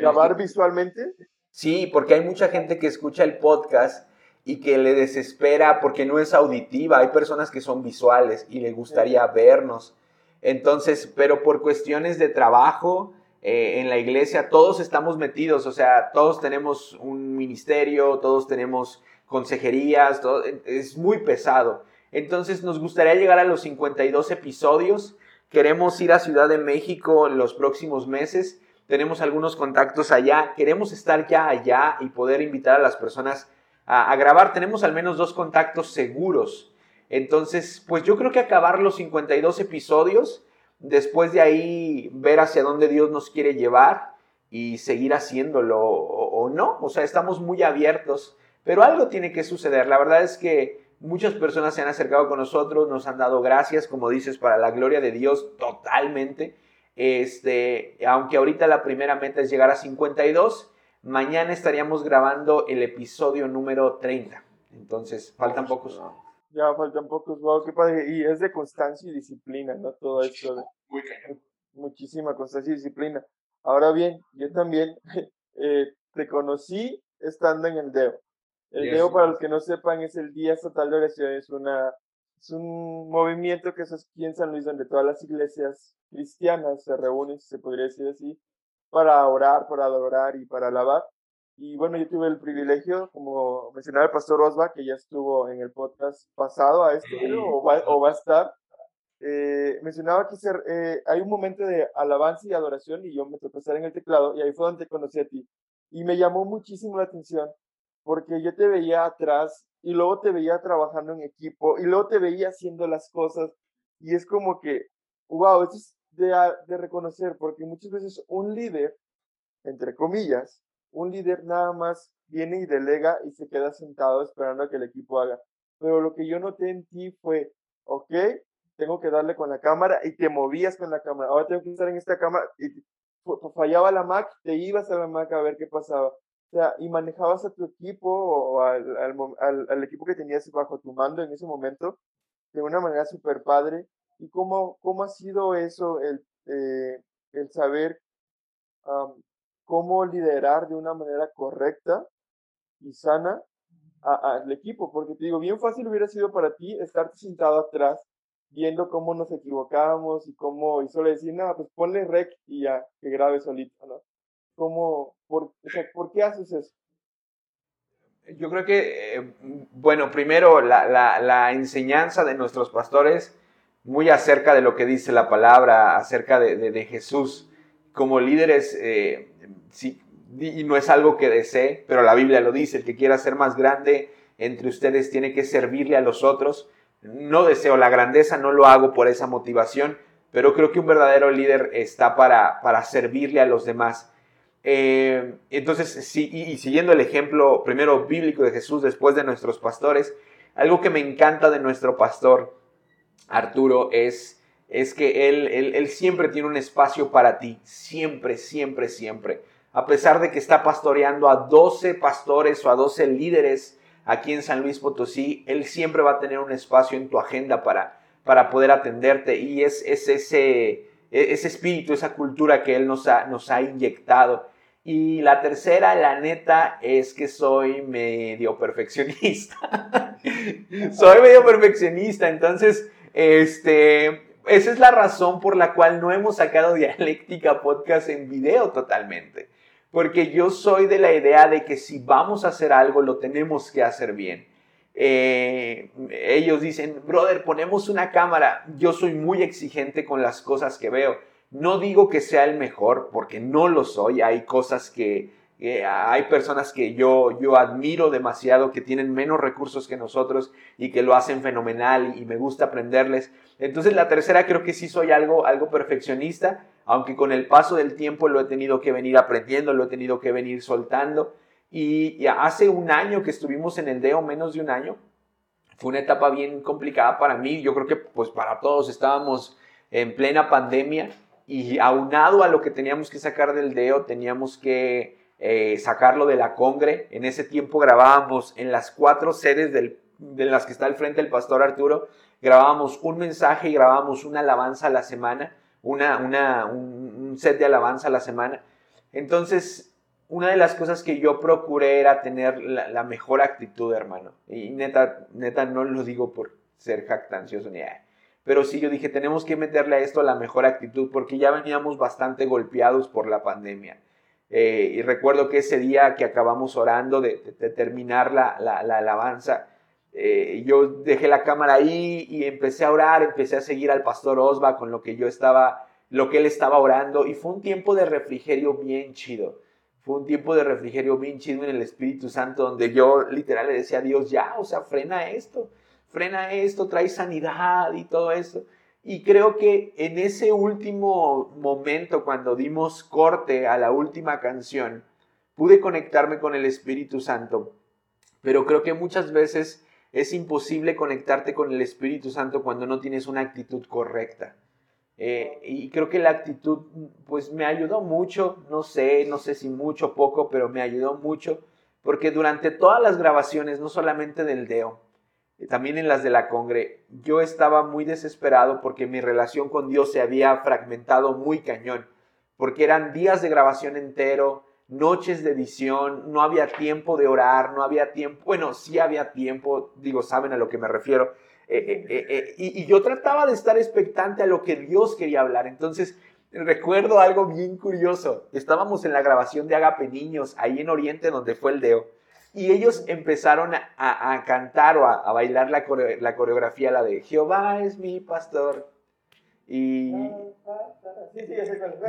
¿Grabar visualmente? Sí, porque hay mucha gente que escucha el podcast y que le desespera porque no es auditiva. Hay personas que son visuales y le gustaría vernos. Entonces, pero por cuestiones de trabajo eh, en la iglesia, todos estamos metidos, o sea, todos tenemos un ministerio, todos tenemos consejerías, es muy pesado. Entonces, nos gustaría llegar a los 52 episodios. Queremos ir a Ciudad de México los próximos meses tenemos algunos contactos allá, queremos estar ya allá y poder invitar a las personas a, grabar. Tenemos al menos dos contactos seguros. Entonces, pues yo creo que acabar los 52 episodios, después de ahí ver hacia dónde Dios nos quiere llevar y seguir haciéndolo o, o no. O sea, estamos muy abiertos, pero algo tiene que suceder. La verdad es que muchas personas se han acercado con nosotros, nos han dado gracias, como dices, para la gloria de Dios totalmente. Este, aunque ahorita la primera meta es llegar a 52, mañana estaríamos grabando el episodio número 30. Entonces, faltan pocos. Ya faltan pocos, wow, qué padre. Y es de constancia y disciplina, ¿no? Todo esto. De, Muy Muchísima constancia y disciplina. Ahora bien, yo también eh, te conocí estando en el DEO. El DEO, para los que no sepan, es el Día Estatal de Oración, es una es un movimiento que es aquí en San Luis, donde todas las iglesias cristianas se reúnen, si se podría decir así, para orar, para adorar y para alabar. Y bueno, yo tuve el privilegio, como mencionaba el pastor Osva, que ya estuvo en el podcast pasado a este, o, va, o va a estar, eh, mencionaba que ser, eh, hay un momento de alabanza y adoración y yo me tocó estar en el teclado y ahí fue donde conocí a ti. Y me llamó muchísimo la atención porque yo te veía atrás y luego te veía trabajando en equipo y luego te veía haciendo las cosas y es como que, wow, esto es de, de reconocer porque muchas veces un líder, entre comillas, un líder nada más viene y delega y se queda sentado esperando a que el equipo haga. Pero lo que yo noté en ti fue, ok, tengo que darle con la cámara y te movías con la cámara. Ahora tengo que estar en esta cámara y fallaba la Mac, te ibas a la Mac a ver qué pasaba sea, y manejabas a tu equipo o al, al, al, equipo que tenías bajo tu mando en ese momento de una manera súper padre. ¿Y cómo, cómo ha sido eso, el, eh, el saber cómo liderar de una manera correcta y sana al equipo? Porque te digo, bien fácil hubiera sido para ti estarte sentado atrás viendo cómo nos equivocábamos y cómo, y solo decir, no, pues ponle rec y ya, que grabe solito, ¿no? ¿Cómo, por, ¿Por qué haces eso? Yo creo que, eh, bueno, primero la, la, enseñanza de nuestros pastores, muy acerca de lo que dice la palabra, acerca de, de, Jesús. Como líderes, eh, sí, y no es algo que desee, pero la Biblia lo dice, el que quiera ser más grande entre ustedes tiene que servirle a los otros. No deseo la grandeza, no lo hago por esa motivación, pero creo que un verdadero líder está para, para servirle a los demás. Eh, entonces, sí, y, siguiendo el ejemplo primero bíblico de Jesús, después de nuestros pastores, algo que me encanta de nuestro pastor Arturo es, es que él, él, él siempre tiene un espacio para ti, siempre, siempre, siempre. A pesar de que está pastoreando a 12 pastores o a 12 líderes aquí en San Luis Potosí, él siempre va a tener un espacio en tu agenda para, para poder atenderte y es, es ese, ese espíritu, esa cultura que él nos ha, nos ha inyectado. Y la tercera, la neta, es que soy medio perfeccionista. soy medio perfeccionista, entonces, este, esa es la razón por la cual no hemos sacado Dialéctica Podcast en video totalmente. Porque yo soy de la idea de que si vamos a hacer algo, lo tenemos que hacer bien. Eh, ellos dicen, brother, ponemos una cámara. Yo soy muy exigente con las cosas que veo no digo que sea el mejor, porque no lo soy. Hay cosas que, hay personas que yo, yo admiro demasiado, que tienen menos recursos que nosotros y que lo hacen fenomenal y, me gusta aprenderles. Entonces la tercera creo que sí soy algo, algo perfeccionista, aunque con el paso del tiempo lo he tenido que venir aprendiendo, lo he tenido que venir soltando. Y, y hace un año que estuvimos en el DEO, menos de un año, fue una etapa bien complicada para mí. Yo creo que pues para todos estábamos en plena pandemia y aunado a lo que teníamos que sacar del DEO, teníamos que eh, sacarlo de la Congre. En ese tiempo grabábamos en las cuatro sedes de las que está al frente el pastor Arturo, grabábamos un mensaje y grabábamos una alabanza a la semana, una, una, un, set de alabanza a la semana. Entonces, una de las cosas que yo procuré era tener la, mejor actitud, hermano. Y neta, neta, no lo digo por ser jactancioso ni... nada pero sí, yo dije, tenemos que meterle a esto la mejor actitud porque ya veníamos bastante golpeados por la pandemia. Eh, y recuerdo que ese día que acabamos orando de, terminar la, alabanza, eh, yo dejé la cámara ahí y empecé a orar, empecé a seguir al pastor Osva con lo que yo estaba, lo que él estaba orando y fue un tiempo de refrigerio bien chido. Fue un tiempo de refrigerio bien chido en el Espíritu Santo donde yo literal le decía a Dios, ya, o sea, frena esto frena esto, trae sanidad y todo eso. Y creo que en ese último momento, cuando dimos corte a la última canción, pude conectarme con el Espíritu Santo. Pero creo que muchas veces es imposible conectarte con el Espíritu Santo cuando no tienes una actitud correcta. Eh, y creo que la actitud, pues me ayudó mucho, no sé, no sé si mucho o poco, pero me ayudó mucho, porque durante todas las grabaciones, no solamente del Deo, también en las de la Congre, yo estaba muy desesperado porque mi relación con Dios se había fragmentado muy cañón, porque eran días de grabación entero, noches de edición, no había tiempo de orar, no había tiempo, bueno, sí había tiempo, digo, saben a lo que me refiero, eh, eh, eh, y, y yo trataba de estar expectante a lo que Dios quería hablar, entonces recuerdo algo bien curioso, estábamos en la grabación de Agape Niños, ahí en Oriente, donde fue el Deo, y ellos empezaron a, cantar o a, bailar la, la, coreografía, la de Jehová es mi pastor. Y...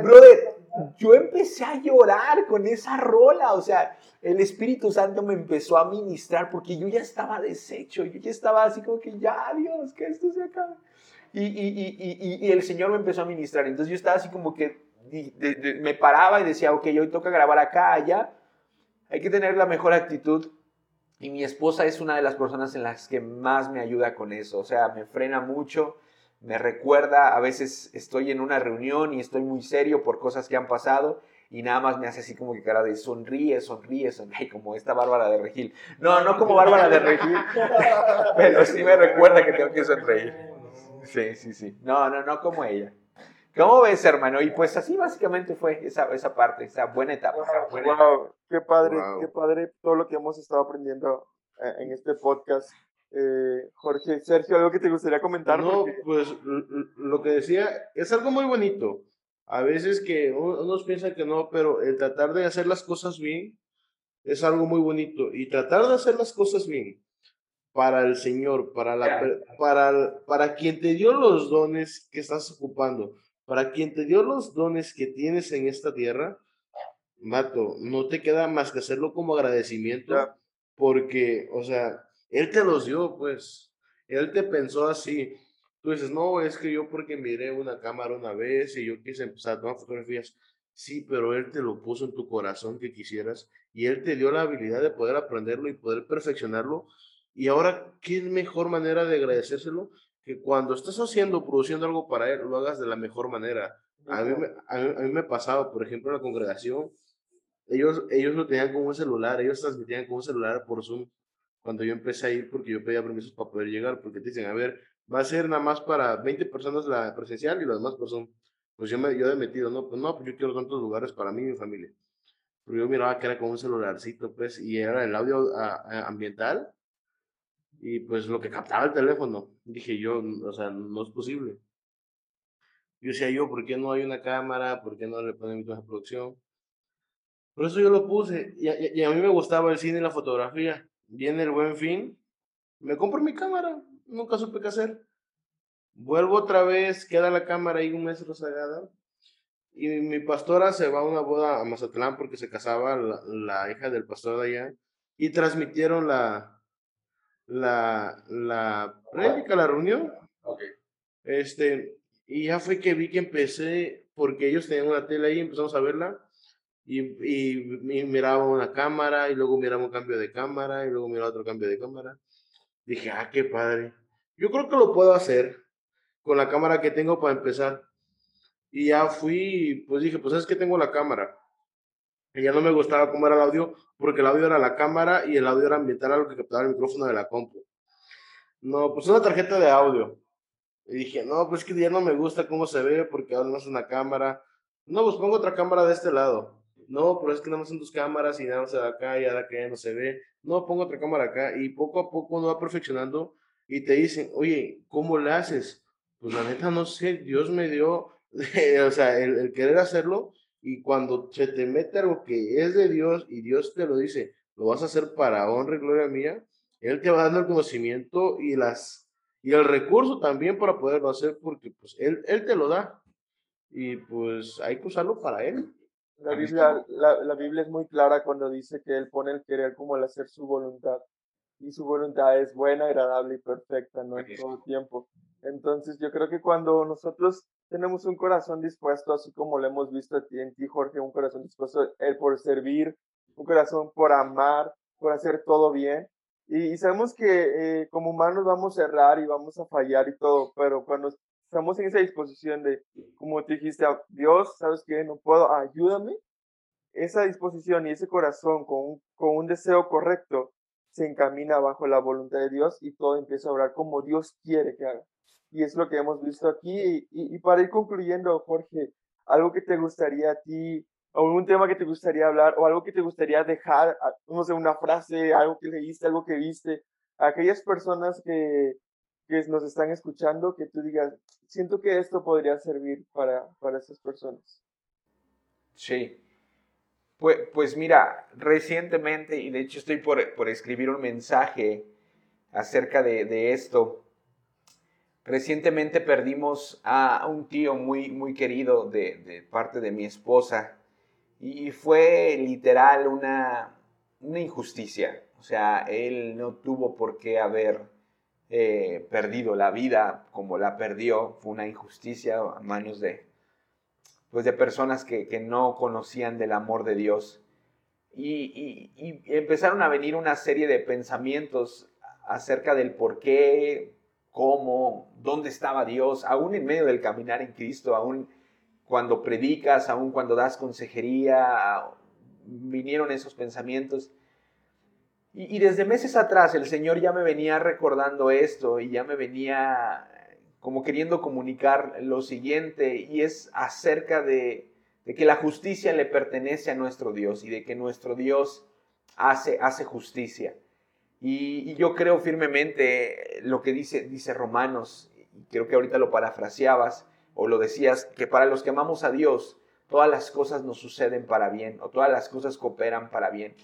Brother, yo empecé a llorar con esa rola, o sea, el Espíritu Santo me empezó a ministrar porque yo ya estaba deshecho, yo ya estaba así como que ya, Dios, que esto se acabe. Y, y, y, y, el Señor me empezó a ministrar, entonces yo estaba así como que me paraba y decía, ok, hoy toca grabar acá, allá, hay que tener la mejor actitud y mi esposa es una de las personas en las que más me ayuda con eso. O sea, me frena mucho, me recuerda, a veces estoy en una reunión y estoy muy serio por cosas que han pasado y nada más me hace así como que cara de sonríe, sonríe, sonríe, como esta Bárbara de Regil. No, no como Bárbara de Regil, pero sí me recuerda que tengo que sonreír. Sí, sí, sí. No, no, no como ella. ¿Cómo ves, hermano? Y pues así básicamente fue esa, esa parte, esa buena etapa. Wow, qué padre, qué padre todo lo que hemos estado aprendiendo eh, en este podcast. Eh, Jorge, Sergio, ¿algo que te gustaría comentar? No, pues lo que decía es algo muy bonito. A veces que unos piensan que no, pero el tratar de hacer las cosas bien es algo muy bonito. Y tratar de hacer las cosas bien para el Señor, para, la, para, para quien te dio los dones que estás ocupando para quien te dio los dones que tienes en esta tierra, Mato, no te queda más que hacerlo como agradecimiento, porque, o sea, Él te los dio, pues, Él te pensó así. Tú dices, no, es que yo porque miré una cámara una vez y yo quise empezar a tomar fotografías. Sí, pero Él te lo puso en tu corazón que quisieras y Él te dio la habilidad de poder aprenderlo y poder perfeccionarlo. Y ahora, ¿qué mejor manera de agradecérselo? Que cuando estás haciendo, produciendo algo para Él, lo hagas de la mejor manera. A mí, me, a, mí, me pasaba, por ejemplo, en la congregación, ellos, ellos lo tenían con un celular, ellos transmitían con un celular por Zoom. Cuando yo empecé a ir, porque yo pedía permisos para poder llegar, porque te dicen, a ver, va a ser nada más para 20 personas la presencial y los demás por Zoom. Pues yo me yo he metido, no, pues no, pues yo quiero tantos lugares para mí y mi familia. Pero yo miraba que era con un celularcito, pues, y era el audio ambiental y pues lo que captaba el teléfono. Dije yo, o sea, no es posible. Yo decía yo, ¿por qué no hay una cámara? ¿Por qué no le ponen mi producción? Por eso yo lo puse. Y a, y a, mí me gustaba el cine y la fotografía. Viene el buen fin, me compro mi cámara. Nunca supe qué hacer. Vuelvo otra vez, queda la cámara ahí un mes rezagada. Y mi pastora se va a una boda a Mazatlán porque se casaba la, la hija del pastor de allá. Y transmitieron la, la, la prédica, la reunión. Okay. Este, y ya fue que vi que empecé, porque ellos tenían una tele ahí, empezamos a verla. Y, y, y, miraba una cámara, y luego miraba un cambio de cámara, y luego miraba otro cambio de cámara. Dije, ah, qué padre. Yo creo que lo puedo hacer con la cámara que tengo para empezar. Y ya fui, pues dije, pues es que tengo la cámara. Ya no me gustaba cómo era el audio, porque el audio era la cámara y el audio era ambiental a lo que captaba el micrófono de la compu. No, pues una tarjeta de audio. Y dije, no, pues que ya no me gusta cómo se ve, porque ahora no es una cámara. No, pues pongo otra cámara de este lado. No, pero es que nada más son dos cámaras y nada más de acá y ahora que ya no se ve. No, pongo otra cámara acá. Y poco a poco uno va perfeccionando y te dicen, oye, ¿cómo le haces? Pues la neta no sé, Dios me dio, o sea, el querer hacerlo y cuando se te mete algo que es de Dios y Dios te lo dice, lo vas a hacer para honra y gloria mía, Él te va dando el conocimiento y las y el recurso también para poderlo hacer porque pues Él, él te lo da y pues hay que usarlo para Él. La Biblia, la, la Biblia es muy clara cuando dice que Él pone el querer como el hacer su voluntad y su voluntad es buena, agradable y perfecta, ¿no? En todo tiempo. Entonces yo creo que cuando nosotros tenemos un corazón dispuesto, así como lo hemos visto en ti, Jorge, un corazón dispuesto el por servir, un corazón por amar, por hacer todo bien. Y, sabemos que eh, como humanos vamos a errar y vamos a fallar y todo, pero cuando estamos en esa disposición de, como te dijiste, Dios, ¿sabes qué? No puedo, ayúdame. Esa disposición y ese corazón con con un deseo correcto se encamina bajo la voluntad de Dios y todo empieza a obrar como Dios quiere que haga y es lo que hemos visto aquí. Y, para ir concluyendo, Jorge, algo que te gustaría a ti, o un tema que te gustaría hablar, o algo que te gustaría dejar, no sé, una frase, algo que leíste, algo que viste, a aquellas personas que, que nos están escuchando, que tú digas, siento que esto podría servir para, para estas personas. Sí. Pues, pues mira, recientemente, y de hecho estoy por, por escribir un mensaje acerca de, de esto, Recientemente perdimos a un tío muy, muy querido de, parte de mi esposa y fue literal una, una, injusticia. O sea, él no tuvo por qué haber eh, perdido la vida como la perdió. Fue una injusticia a manos de, pues de personas que, que no conocían del amor de Dios. Y, y, y empezaron a venir una serie de pensamientos acerca del por qué cómo, dónde estaba Dios, aún en medio del caminar en Cristo, aún cuando predicas, aún cuando das consejería, vinieron esos pensamientos. Y, desde meses atrás el Señor ya me venía recordando esto y ya me venía como queriendo comunicar lo siguiente y es acerca de, que la justicia le pertenece a nuestro Dios y de que nuestro Dios hace, hace justicia. Y, yo creo firmemente lo que dice, dice Romanos, y creo que ahorita lo parafraseabas o lo decías, que para los que amamos a Dios, todas las cosas nos suceden para bien o todas las cosas cooperan para bien.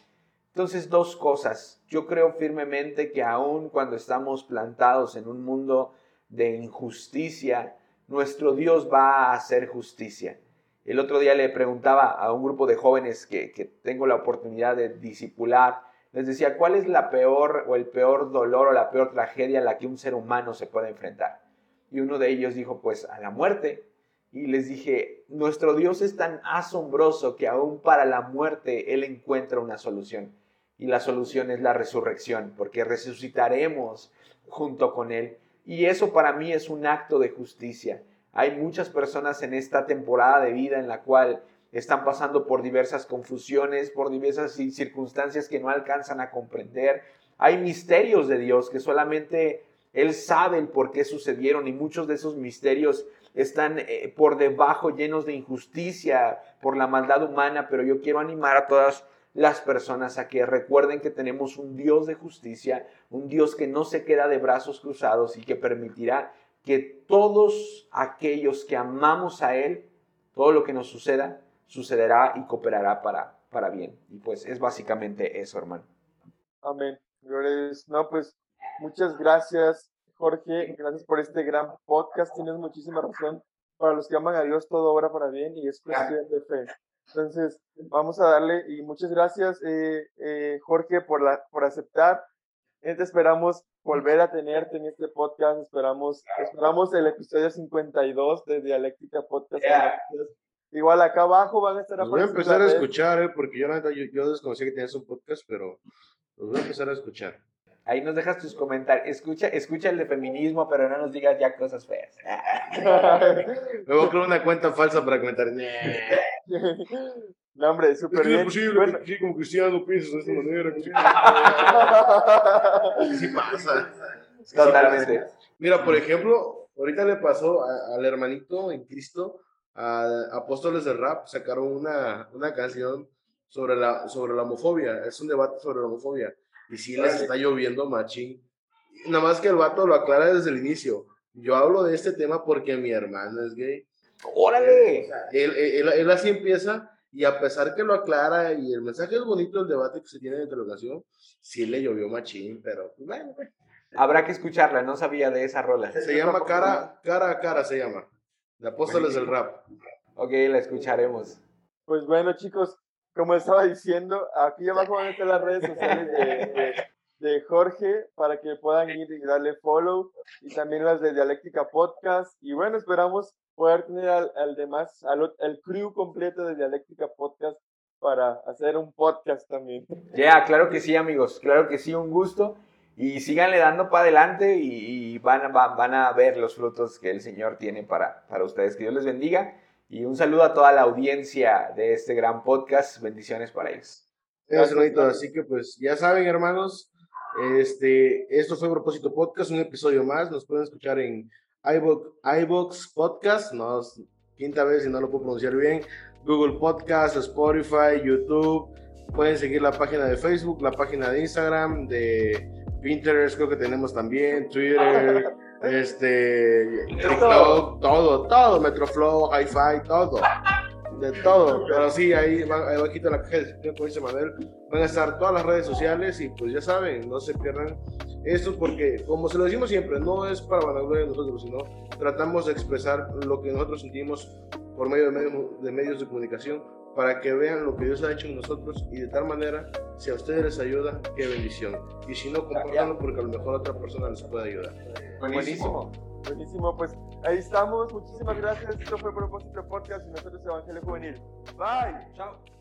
Entonces, dos cosas. Yo creo firmemente que aun cuando estamos plantados en un mundo de injusticia, nuestro Dios va a hacer justicia. El otro día le preguntaba a un grupo de jóvenes que, que tengo la oportunidad de discipular, les decía, ¿cuál es la peor o el peor dolor o la peor tragedia a la que un ser humano se puede enfrentar? y uno de ellos dijo, pues a la muerte. Y les dije, nuestro Dios es tan asombroso que aún para la muerte Él encuentra una solución. Y la solución es la resurrección, porque resucitaremos junto con Él. Y eso para mí es un acto de justicia. Hay muchas personas en esta temporada de vida en la cual están pasando por diversas confusiones, por diversas circunstancias que no alcanzan a comprender. Hay misterios de Dios que solamente Él sabe el por qué sucedieron y muchos de esos misterios están eh, por debajo llenos de injusticia por la maldad humana, pero yo quiero animar a todas las personas a que recuerden que tenemos un Dios de justicia, un Dios que no se queda de brazos cruzados y que permitirá que todos aquellos que amamos a Él, todo lo que nos suceda, sucederá y cooperará para, para bien. Y pues es básicamente eso, hermano. Amén. No, pues muchas gracias, Jorge. Gracias por este gran podcast. Tienes muchísima razón. Para los que aman a Dios, todo obra para bien y es cuestión de fe. Entonces, vamos a darle y muchas gracias, eh, eh, Jorge, por, la, por aceptar. Te esperamos volver a tenerte en este podcast. Esperamos, esperamos el episodio 52 de Dialéctica Podcast. Igual acá abajo van a estar Los voy a empezar a escuchar, eh, porque yo, yo, yo desconocía que tenías un podcast, pero los voy a empezar a escuchar. Ahí nos dejas tus comentarios. Escucha, escucha el de feminismo, pero no nos digas ya cosas feas. Me voy a crear una cuenta falsa para comentar. No, hombre, súper bien. Es posible que como cristiano piensas de esta manera. sí pasa. Totalmente. Mira, por ejemplo, ahorita le pasó al hermanito en Cristo, a Apóstoles del Rap, sacaron una, una canción sobre la, sobre la homofobia. Es un debate sobre la homofobia. Y sí les está lloviendo machín. Nada más que el vato lo aclara desde el inicio. Yo hablo de este tema porque mi hermana es gay. ¡Órale! Él, él, él, así empieza y a pesar que lo aclara y el mensaje es bonito, el debate que se tiene de interrogación, sí le llovió machín, pero pues, bueno. Habrá que escucharla, no sabía de esa rola. Se llama Cara, cara a Cara, se llama. De Apóstoles del Rap. Ok, la escucharemos. Pues bueno, chicos, como estaba diciendo, aquí abajo van a estar las redes sociales de, de, Jorge para que puedan ir y darle follow y también las de Dialéctica Podcast. Y bueno, esperamos poder tener al, demás, al el crew completo de Dialéctica Podcast para hacer un podcast también. Ya, claro que sí, amigos, claro que sí, un gusto. Y síganle dando para adelante y, van, van, van, a ver los frutos que el Señor tiene para, para ustedes. Que Dios les bendiga. Y un saludo a toda la audiencia de este gran podcast. Bendiciones para ellos. Gracias, Así que pues ya saben, hermanos, este, esto fue Propósito Podcast, un episodio más. Nos pueden escuchar en iBox Podcast, no, quinta vez y no lo puedo pronunciar bien. Google Podcast, Spotify, YouTube. Pueden seguir la página de Facebook, la página de Instagram, de Pinterest, creo que tenemos también, Twitter. este, TikTok, todo, todo, Metroflow, Hi-Fi, todo, de todo. Pero sí, ahí, ahí bajito en la caja de descripción, como dice Manuel, van a estar todas las redes sociales y pues ya saben, no se pierdan esto porque, como se lo decimos siempre, no es para vanagloria de nosotros, sino tratamos de expresar lo que nosotros sentimos por medio de, de medios de comunicación para que vean lo que Dios ha hecho en nosotros y de tal manera, si a ustedes les ayuda, qué bendición. Y si no, compártanlo porque a lo mejor otra persona les puede ayudar. Buenísimo. Buenísimo, pues ahí estamos. Muchísimas gracias. Esto fue Propósito Podcast y nosotros Evangelio Juvenil. Bye. Chao.